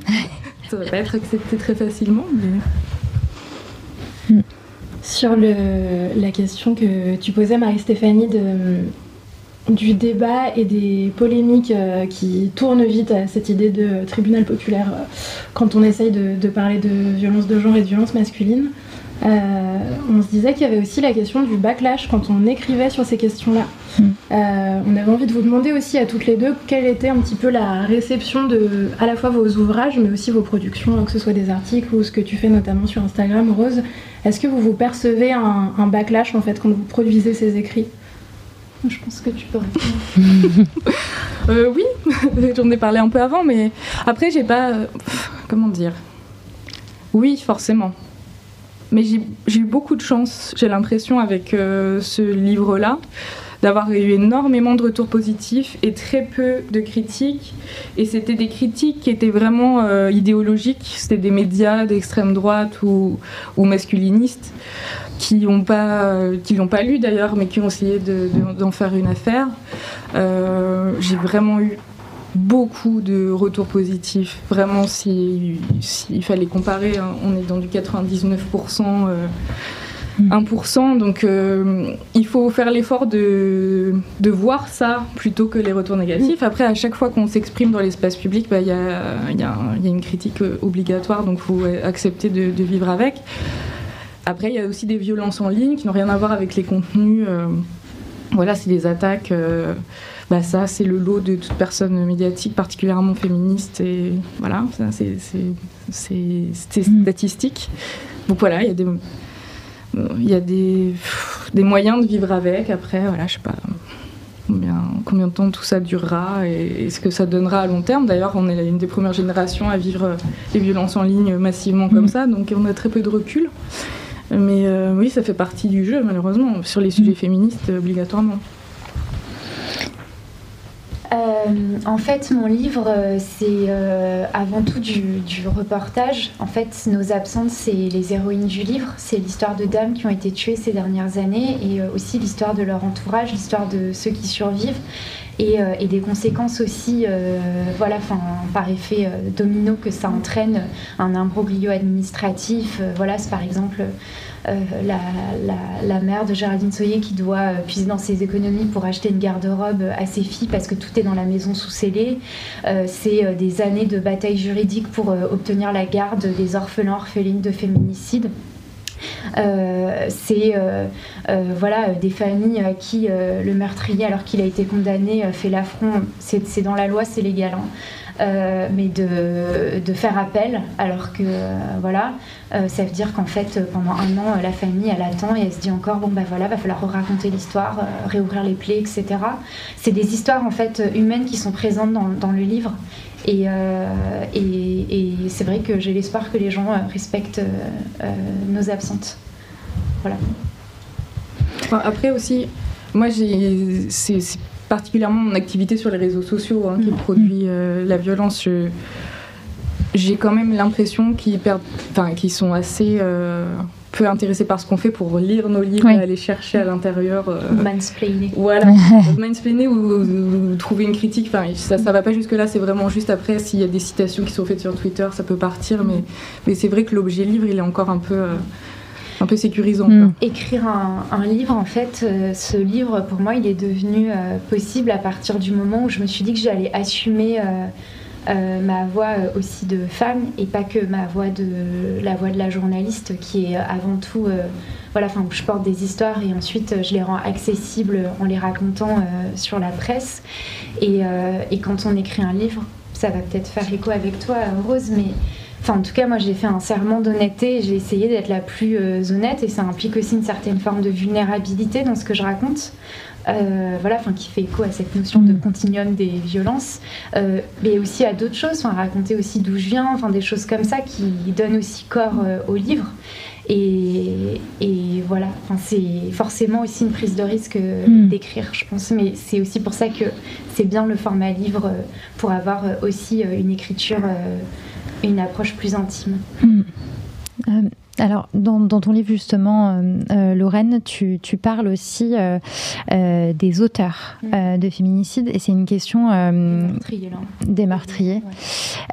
ça va pas être accepté très facilement, mais. Sur la question que tu posais, Marie-Stéphanie, du débat et des polémiques euh, qui tournent vite à cette idée de tribunal populaire euh, quand on essaye de, parler de violence de genre et de violence masculine. Euh, on se disait qu'il y avait aussi la question du backlash quand on écrivait sur ces questions-là. Mm. Euh, on avait envie de vous demander aussi à toutes les deux quelle était un petit peu la réception de à la fois vos ouvrages mais aussi vos productions, que ce soit des articles ou ce que tu fais notamment sur Instagram, Rose. Est-ce que vous vous percevez un, backlash en fait quand vous produisez ces écrits? Je pense que tu peux répondre. euh, oui, j'en ai parlé un peu avant, mais après, j'ai pas. comment dire? Oui, forcément. Mais j'ai eu beaucoup de chance, j'ai l'impression, avec ce livre-là d'avoir eu énormément de retours positifs et très peu de critiques. Et c'était des critiques qui étaient vraiment euh, idéologiques, c'était des médias d'extrême droite ou, masculinistes qui n'ont pas, l'ont pas lu d'ailleurs, mais qui ont essayé d'en faire une affaire. Euh, j'ai vraiment eu beaucoup de retours positifs. Vraiment, s'il si, fallait comparer, hein, on est dans du 99%. 1%. Donc euh, il faut faire l'effort de, de, voir ça plutôt que les retours négatifs. Après, à chaque fois qu'on s'exprime dans l'espace public, bah, il y, a, y, a, y, a, une critique euh, obligatoire, donc il faut accepter de, de, vivre avec. Après, il y a aussi des violences en ligne qui n'ont rien à voir avec les contenus. Euh, voilà, c'est des attaques. Bah ça, c'est le lot de toute personne médiatique, particulièrement féministe. Et voilà, c'est mm. statistique. Donc voilà, il y a des il y a des, des, moyens de vivre avec. Après, voilà, je sais pas combien, combien de temps tout ça durera et, ce que ça donnera à long terme. D'ailleurs, on est une des premières générations à vivre les violences en ligne massivement comme mm. ça, donc on a très peu de recul. Mais euh, oui, ça fait partie du jeu, malheureusement, sur les sujets féministes, obligatoirement. Euh, en fait, mon livre, euh, c'est euh, avant tout du, reportage. En fait, nos absentes, c'est les héroïnes du livre. C'est l'histoire de dames qui ont été tuées ces dernières années et aussi l'histoire de leur entourage, l'histoire de ceux qui survivent. Et, des conséquences aussi, voilà, par effet domino que ça entraîne, un imbroglio administratif. voilà, c'est par exemple euh, la, mère de Géraldine Soyer qui doit euh, puiser dans ses économies pour acheter une garde-robe à ses filles parce que tout est dans la maison sous scellé. Euh, c'est des années de bataille juridique pour obtenir la garde des orphelins orphelines de féminicide. c'est voilà des familles à qui le meurtrier, alors qu'il a été condamné, fait l'affront. C'est dans la loi, c'est légal. Hein. Euh, mais de, de, faire appel, alors que euh, voilà, euh, ça veut dire qu'en fait, pendant un an, la famille, elle attend et elle se dit encore, bon ben voilà, va falloir raconter l'histoire, réouvrir les plaies, etc. C'est des histoires en fait humaines qui sont présentes dans, dans le livre. Et, et, c'est vrai que j'ai l'espoir que les gens respectent nos absentes. Voilà. Après aussi, moi, c'est particulièrement mon activité sur les réseaux sociaux hein, qui mm. produit euh, la violence. J'ai quand même l'impression qu'ils perdent, enfin, qu'ils sont assez euh, peu intéressés par ce qu'on fait pour lire nos livres et aller chercher à l'intérieur. Euh, mansplainer. Voilà, mansplainer ou, trouver une critique. Enfin, ça, ça va pas jusque là. C'est vraiment juste après s'il y a des citations qui sont faites sur Twitter, ça peut partir. Mais, mais c'est vrai que l'objet livre, il est encore un peu un peu sécurisant. Mm. Écrire un, livre, en fait, euh, ce livre, pour moi, il est devenu euh, possible à partir du moment où je me suis dit que j'allais assumer euh, ma voix aussi de femme et pas que ma voix de la voix de la journaliste qui est avant tout voilà enfin où je porte des histoires et ensuite je les rends accessibles en les racontant sur la presse et, et, quand on écrit un livre ça va peut-être faire écho avec toi Rose mais Enfin, en tout cas, moi, j'ai fait un serment d'honnêteté et j'ai essayé d'être la plus euh, honnête et ça implique aussi une certaine forme de vulnérabilité dans ce que je raconte. Euh, voilà, enfin, qui fait écho à cette notion de mm. continuum des violences, euh, mais aussi à d'autres choses, enfin, raconter aussi d'où je viens, enfin, des choses comme ça qui donnent aussi corps au livre. Et, et voilà, enfin, c'est forcément aussi une prise de risque mm. d'écrire, je pense, mais c'est aussi pour ça que c'est bien le format livre pour avoir aussi une écriture une approche plus intime. Hmm. Euh, alors, dans, ton livre, justement, euh, euh, Lorraine, tu, parles aussi des auteurs hmm. de féminicide, et c'est une question... des meurtriers.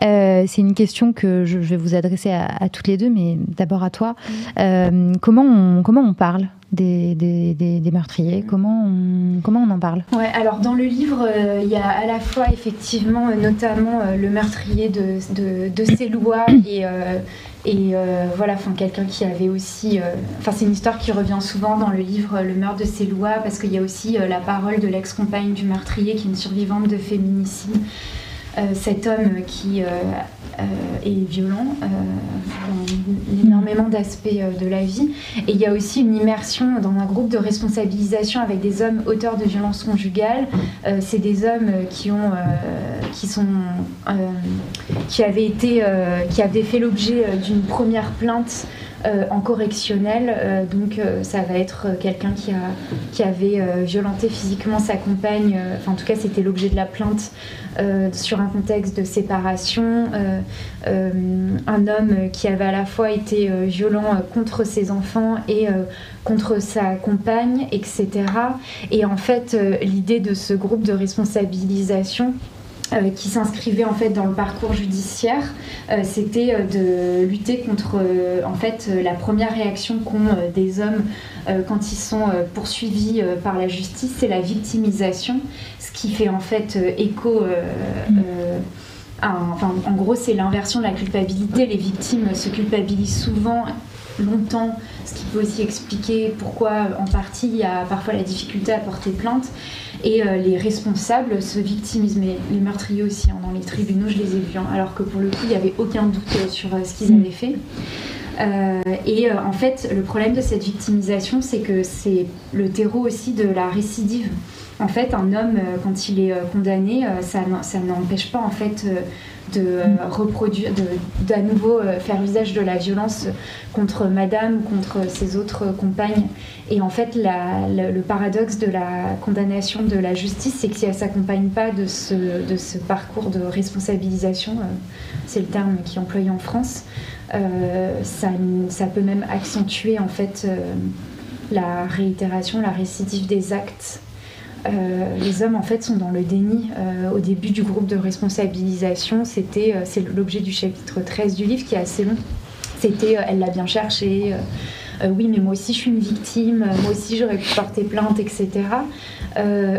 c'est une question que je, vais vous adresser à, toutes les deux, mais d'abord à toi. Hmm. comment, on, comment on parle des, des, meurtriers? Comment on, comment on en parle? Ouais, alors dans le livre, euh, il y a à la fois effectivement, euh, notamment euh, le meurtrier de, de, de Célois et, et voilà, enfin quelqu'un qui avait aussi, enfin c'est une histoire qui revient souvent dans le livre Le meurtre de Célois parce qu'il y a aussi la parole de l'ex-compagne du meurtrier qui est une survivante de féminicide. Cet homme qui euh, et violent euh, dans énormément d'aspects euh, de la vie. Et il y a aussi une immersion dans un groupe de responsabilisation avec des hommes auteurs de violences conjugales. C'est des hommes qui ont, qui sont, qui avaient été, qui avaient fait l'objet d'une première plainte en correctionnel. donc ça va être quelqu'un qui, a, qui avait violenté physiquement sa compagne, enfin en tout cas c'était l'objet de la plainte sur un contexte de séparation, un homme qui avait à la fois été violent contre ses enfants et contre sa compagne, etc. Et en fait, l'idée de ce groupe de responsabilisation, euh, qui s'inscrivait en fait dans le parcours judiciaire, euh, c'était euh, de lutter contre en fait la première réaction qu'ont des hommes quand ils sont poursuivis par la justice, c'est la victimisation, ce qui fait en fait écho. enfin, en gros, c'est l'inversion de la culpabilité. Les victimes se culpabilisent souvent longtemps, ce qui peut aussi expliquer pourquoi en partie il y a parfois la difficulté à porter plainte. Et euh, les responsables se victimisent, mais les meurtriers aussi, hein, dans les tribunaux, je les ai vus, hein, alors que pour le coup, il n'y avait aucun doute euh, sur euh, ce qu'ils avaient fait. et en fait, le problème de cette victimisation, c'est que c'est le terreau aussi de la récidive. En fait, un homme, quand il est condamné, ça, ça n'empêche pas en fait de euh, reproduire, d'à nouveau euh, faire usage de la violence contre madame, contre ses autres compagnes. Et en fait, le paradoxe de la condamnation de la justice, c'est que si elle ne s'accompagne pas de ce, parcours de responsabilisation, euh, c'est le terme qui est employé en France, ça, peut même accentuer en fait la réitération, la récidive des actes les hommes en fait sont dans le déni. Euh, au début du groupe de responsabilisation, c'était euh, c'est l'objet du chapitre 13 du livre qui est assez long. C'était elle l'a bien cherché. oui, mais moi aussi je suis une victime. moi aussi j'aurais pu porter plainte, etc.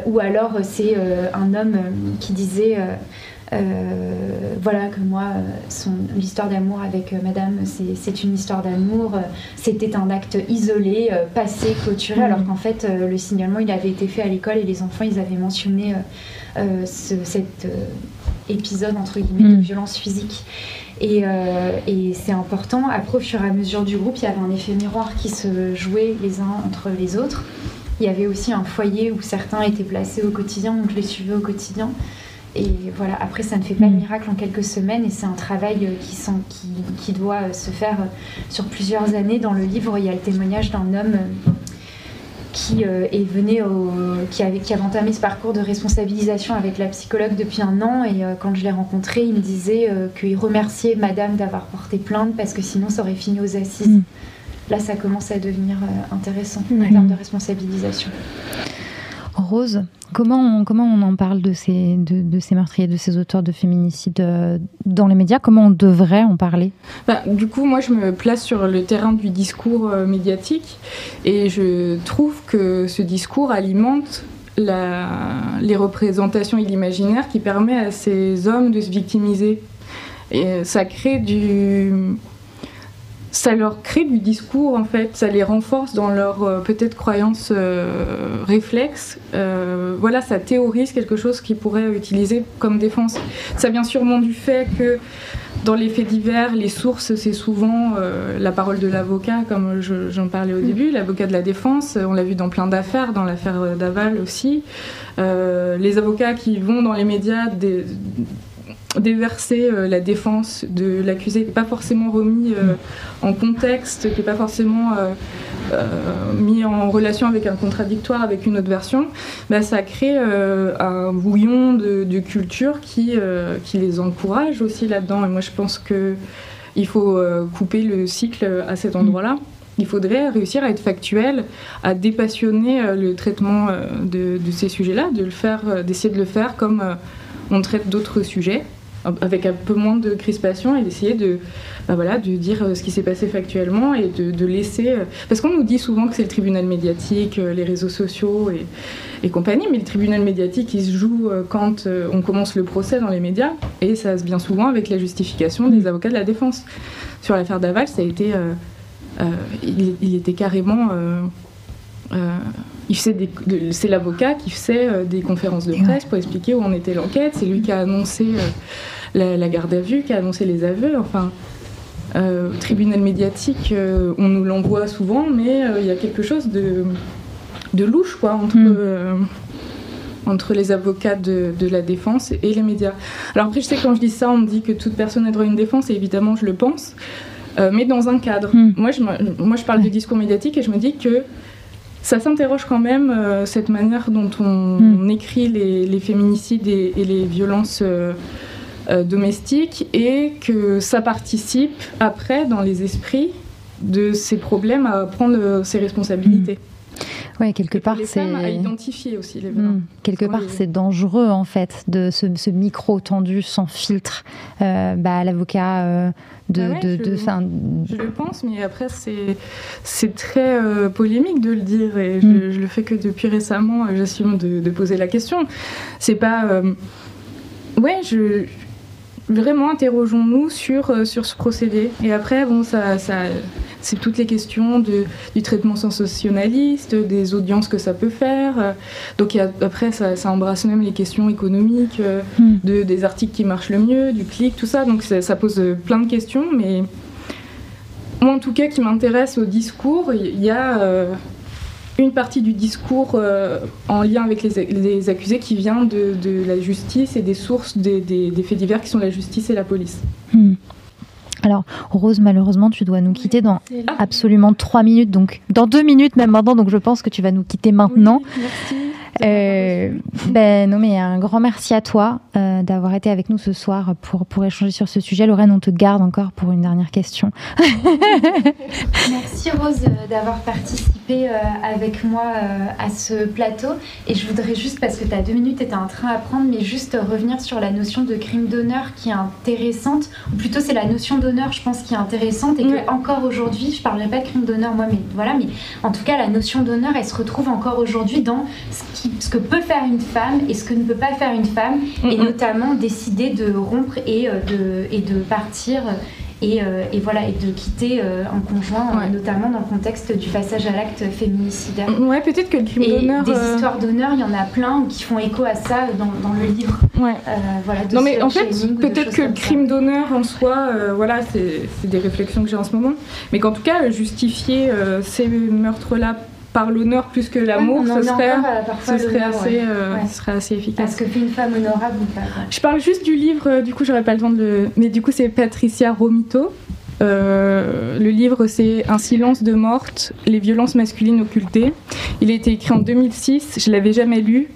ou alors c'est un homme qui disait euh, voilà que moi, l'histoire d'amour avec euh, Madame, c'est une histoire d'amour. C'était un acte isolé, euh, passé, clôturé, alors qu'en fait, le signalement, il avait été fait à l'école et les enfants, ils avaient mentionné cet épisode, entre guillemets, de mm. violence physique. Et, et c'est important. Après, au fur et à mesure du groupe, il y avait un effet miroir qui se jouait les uns entre les autres. Il y avait aussi un foyer où certains étaient placés au quotidien, donc je les suivais au quotidien. Et voilà, après, ça ne fait pas le mm. miracle en quelques semaines et c'est un travail euh, qui, qui, qui, doit euh, se faire euh, sur plusieurs années. Dans le livre, il y a le témoignage d'un homme qui est venu au, qui, avait, qui avait entamé ce parcours de responsabilisation avec la psychologue depuis un an et quand je l'ai rencontré, il me disait qu'il remerciait madame d'avoir porté plainte parce que sinon ça aurait fini aux assises. Mm. Là, ça commence à devenir intéressant en termes de responsabilisation. Rose, comment on, en parle de ces, de, meurtriers, de ces auteurs de féminicides euh, dans les médias? Comment on devrait en parler? Bah, Du coup, moi, je me place sur le terrain du discours euh, médiatique et je trouve que ce discours alimente les représentations et l'imaginaire qui permet à ces hommes de se victimiser. Et ça crée du, ça leur crée du discours en fait, ça les renforce dans leur euh, peut-être croyance euh, réflexe. Euh, voilà, ça théorise quelque chose qu'ils pourraient utiliser comme défense. Ça vient sûrement du fait que dans les faits divers, les sources, c'est souvent la parole de l'avocat, comme j'en parlais au début, l'avocat de la défense. On l'a vu dans plein d'affaires, dans l'affaire Daval aussi. les avocats qui vont dans les médias des, déverser euh, la défense de l'accusé, qui n'est pas forcément remis euh, en contexte, qui n'est pas forcément euh, mis en relation avec un contradictoire, avec une autre version, bah, ça crée un bouillon de, culture qui, qui les encourage aussi là-dedans. Et moi, je pense qu'il faut couper le cycle à cet endroit-là. Il faudrait réussir à être factuel, à dépassionner le traitement de, de ces sujets-là, de le faire, d'essayer de le faire comme on traite d'autres sujets avec un peu moins de crispation et d'essayer de, bah voilà, de dire euh, ce qui s'est passé factuellement et de, laisser... Euh, parce qu'on nous dit souvent que c'est le tribunal médiatique, euh, les réseaux sociaux et, et, compagnie, mais le tribunal médiatique, il se joue quand on commence le procès dans les médias et ça se vient souvent avec la justification des avocats de la défense. Sur l'affaire Daval, ça a été... il, était carrément... c'est l'avocat qui faisait des conférences de presse pour expliquer où en était l'enquête. C'est lui qui a annoncé la, garde à vue, qui a annoncé les aveux. Enfin, euh, tribunal médiatique, euh, on nous l'envoie souvent, mais euh, il y a quelque chose de, de louche quoi, entre, mm. euh, entre les avocats de, de, la défense et les médias. Alors après, je sais quand je dis ça, on me dit que toute personne a droit à une défense, et évidemment, je le pense. mais dans un cadre. Hmm. Moi, je, moi, je parle du discours médiatique et je me dis que ça s'interroge quand même cette manière dont on, hmm. écrit les, féminicides et, les violences domestiques et que ça participe après dans les esprits de ces problèmes à prendre ses responsabilités. Oui, quelque part, c'est. à identifier aussi les hmm. Quelque part, c'est dangereux, en fait, de ce, micro tendu sans filtre. Euh, bah, L'avocat euh, de. Ah de, je, je, le pense, mais après, c'est très euh, polémique de le dire. Et je, le fais que depuis récemment, j'assume de, de, poser la question. C'est pas. ouais, je vraiment interrogeons-nous sur, sur ce procédé. Et après, bon, ça, ça c'est toutes les questions de, du traitement sensationnaliste, des audiences que ça peut faire. Donc après, ça, embrasse même les questions économiques, euh, hmm. de, des articles qui marchent le mieux, du clic, tout ça. Donc ça, pose plein de questions, mais moi en tout cas qui m'intéresse au discours, il y a euh, une partie du discours euh, en lien avec les, accusés qui vient de, la justice et des sources des, faits divers qui sont la justice et la police. Hmm. Alors, Rose, malheureusement, tu dois nous quitter dans absolument trois minutes, donc dans deux minutes même maintenant, donc je pense que tu vas nous quitter maintenant. merci. Euh, ben non, mais un grand merci à toi euh, d'avoir été avec nous ce soir pour, pour échanger sur ce sujet. Lorraine, on te garde encore pour une dernière question. merci Rose d'avoir participé euh, avec moi à ce plateau. Et je voudrais juste, parce que tu as deux minutes et tu as un train à prendre, mais juste revenir sur la notion de crime d'honneur qui est intéressante, ou plutôt c'est la notion d'honneur, je pense, qui est intéressante et que encore aujourd'hui, je parlerai pas de crime d'honneur moi, mais voilà, mais en tout cas, la notion d'honneur, elle se retrouve encore aujourd'hui dans ce qui ce que peut faire une femme et ce que ne peut pas faire une femme, et notamment décider de rompre et, euh, de, et de partir. Et, euh, et, voilà et de quitter euh, un conjoint notamment dans le contexte du passage à l'acte féminicidaire. Ouais, peut-être que le crime d'honneur des histoires d'honneur, il y en a plein qui font écho à ça dans, dans le livre. Ouais. voilà, non mais en fait, peut-être que le crime d'honneur en soi, voilà, c'est des réflexions que j'ai en ce moment, mais qu'en tout cas justifier ces meurtres là par l'honneur plus que l'amour, ce, serait, ce, serait assez, euh, serait assez efficace. Parce que fait une femme honorable ou pas Je parle juste du livre, euh, du coup j'aurais pas le temps de le... Mais du coup c'est Patricia Romito. Euh, le livre c'est Un silence de morte, les violences masculines occultées. Il a été écrit en 2006, je l'avais jamais lu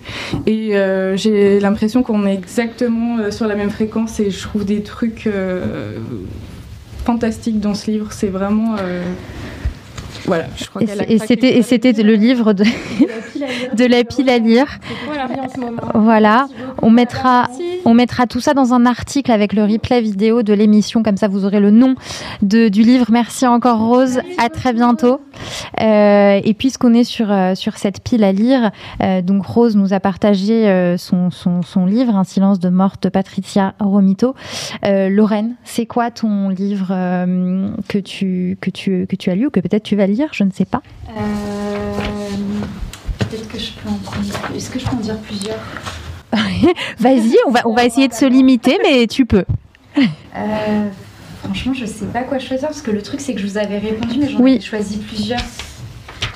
et j'ai l'impression qu'on est exactement sur la même fréquence et je trouve des trucs fantastiques dans ce livre. C'est vraiment voilà, je crois et c'était et c'était le livre de de la pile à lire. Voilà, on mettra on mettra tout ça dans un article avec le replay vidéo de l'émission comme ça vous aurez le nom de, du livre. Merci encore Rose, à très bientôt. Euh, et puisqu'on est sur euh, sur cette pile à lire, euh, donc Rose nous a partagé son, son, son livre Un silence de mort de Patricia Romito. Lorraine, c'est quoi ton livre que tu que tu que tu as lu ou que peut-être tu vas lire, je ne sais pas. Peut-être que je peux en. Est-ce que je peux en dire plusieurs? Vas-y, on va, on va essayer de se limiter, mais tu peux. Euh, franchement, je sais pas quoi choisir parce que le truc, c'est que je vous avais répondu, mais j'en ai choisi plusieurs.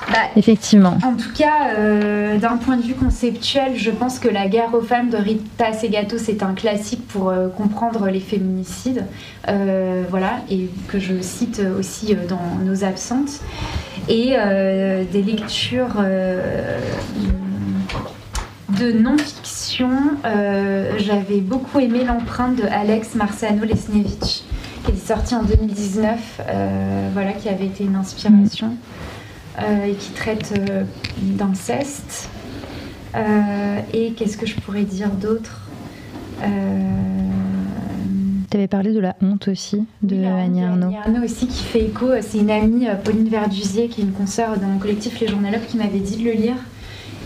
Bah, Effectivement. En tout cas, euh, d'un point de vue conceptuel, je pense que La guerre aux femmes de Rita Segato, c'est un classique pour euh, comprendre les féminicides. voilà, et que je cite aussi dans Nos absentes. Et des lectures de non-fiction, euh, j'avais beaucoup aimé l'empreinte de Alex Marciano Lesnevich, qui est sorti en 2019, euh, voilà, qui avait été une inspiration euh, et qui traite d'inceste. et qu'est-ce que je pourrais dire d'autre tu avais parlé de la honte aussi, de Annie Arnaud. Annie Arnaud aussi qui fait écho. C'est une amie, Pauline Verdusier, qui est une consoeur dans mon collectif Les Journalopes, qui m'avait dit de le lire.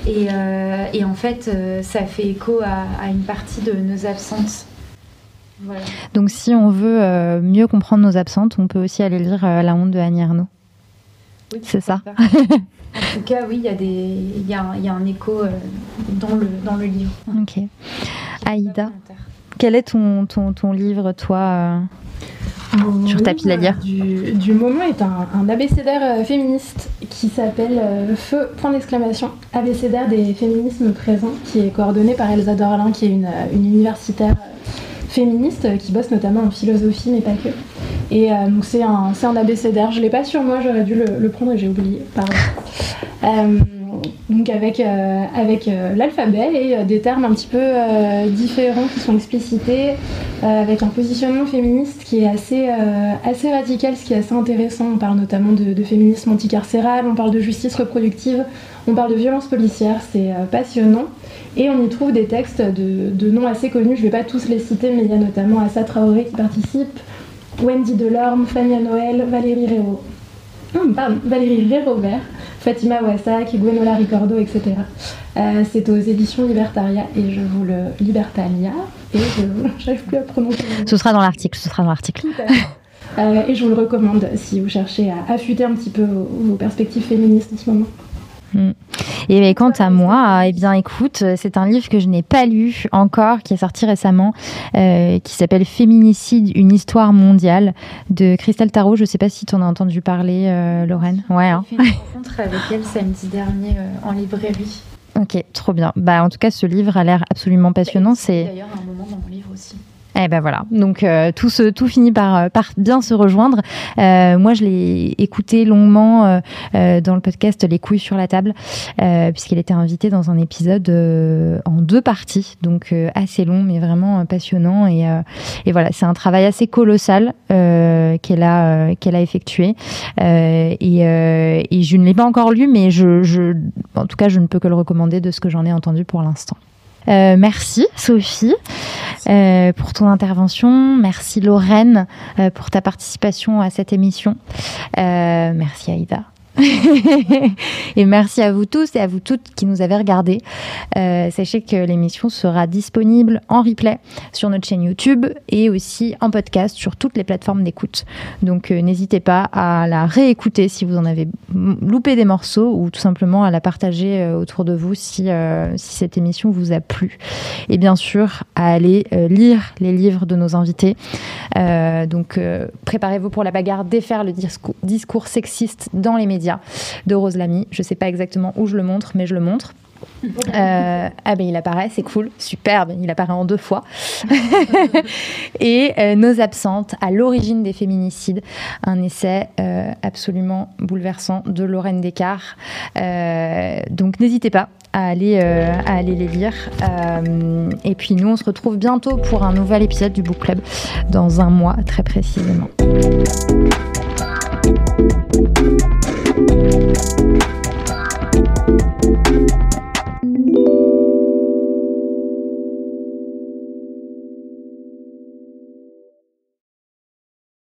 Euh, et, en fait, euh, ça fait écho à, une partie de nos absentes. Donc si on veut euh, mieux comprendre nos absentes, on peut aussi aller lire La honte de Annie Arnaud. Oui, c'est ça. en tout cas, oui, il y, a des, y, a un, y a un écho dans, le, dans le livre. Ok. Aïda, quel est ton, ton, ton livre, toi sur ta pile à lire du, du, moment est un, un abécédaire euh, féministe qui s'appelle euh, Feu, point d'exclamation, abécédaire des féminismes présents, qui est coordonné par Elsa Dorlin, qui est une, une universitaire euh, féministe qui bosse notamment en philosophie, mais pas que. Et donc c'est un, un abécédaire. Je l'ai pas sur moi, j'aurais dû le, prendre et j'ai oublié. Pardon donc avec, euh, avec euh, l'alphabet et euh, des termes un petit peu différents qui sont explicités, avec un positionnement féministe qui est assez, assez radical, ce qui est assez intéressant. On parle notamment de, féminisme anticarcéral, on parle de justice reproductive, on parle de violence policière, c'est passionnant. Et on y trouve des textes de, noms assez connus, je ne vais pas tous les citer, mais il y a notamment Assa Traoré qui participe, Wendy Delorme, Fania Noël, Valérie Réau. Hum, pardon, Valérie Rérovert, Fatima Wassak, Gwenola Ricordo, etc. Euh, c'est aux éditions Libertaria et je vous le Libertalia et je n'arrive plus à prononcer. Ce sera dans l'article. Ce sera dans l'article. Euh, et je vous le recommande si vous cherchez à affûter un petit peu vos perspectives féministes en ce moment. Mm. Et quant à moi, eh bien écoute, c'est un livre que je n'ai pas lu encore, qui est sorti récemment, euh, qui s'appelle Féminicide, une histoire mondiale de Christelle Tarot. Je ne sais pas si tu en as entendu parler, euh, Lorraine. Ouais. Hein. J'ai fait une rencontre avec elle samedi dernier euh, en librairie. Ok, trop bien. Bah en tout cas, ce livre a l'air absolument passionnant. C'est d'ailleurs un moment dans mon livre aussi. Eh ben voilà, donc euh, tout, se, tout finit par, euh, par bien se rejoindre. Euh, moi, je l'ai écouté longuement dans le podcast Les couilles sur la table, puisqu'il était invité dans un épisode en deux parties, donc assez long, mais vraiment passionnant. Et, et voilà, c'est un travail assez colossal qu'elle a, qu'elle a effectué. Et, et, je ne l'ai pas encore lu, mais je, je, en tout cas, je ne peux que le recommander de ce que j'en ai entendu pour l'instant. Euh, merci Sophie euh, pour ton intervention. Merci Lorraine euh, pour ta participation à cette émission. merci Aïda. et merci à vous tous et à vous toutes qui nous avez regardés. Euh, sachez que l'émission sera disponible en replay sur notre chaîne YouTube et aussi en podcast sur toutes les plateformes d'écoute. Donc euh, n'hésitez pas à la réécouter si vous en avez loupé des morceaux ou tout simplement à la partager euh, autour de vous si, si cette émission vous a plu. Et bien sûr, à aller lire les livres de nos invités. donc préparez-vous pour la bagarre, défaire le discours, discours sexiste dans les médias de Rose Lamy. Je ne sais pas exactement où je le montre, mais je le montre. Euh, ah ben il apparaît, c'est cool, superbe, il apparaît en deux fois. et euh, Nos absentes à l'origine des féminicides, un essai euh, absolument bouleversant de Lorraine Descartes. donc n'hésitez pas à aller, à aller les lire. et puis nous, on se retrouve bientôt pour un nouvel épisode du Book Club dans un mois très précisément. Thank you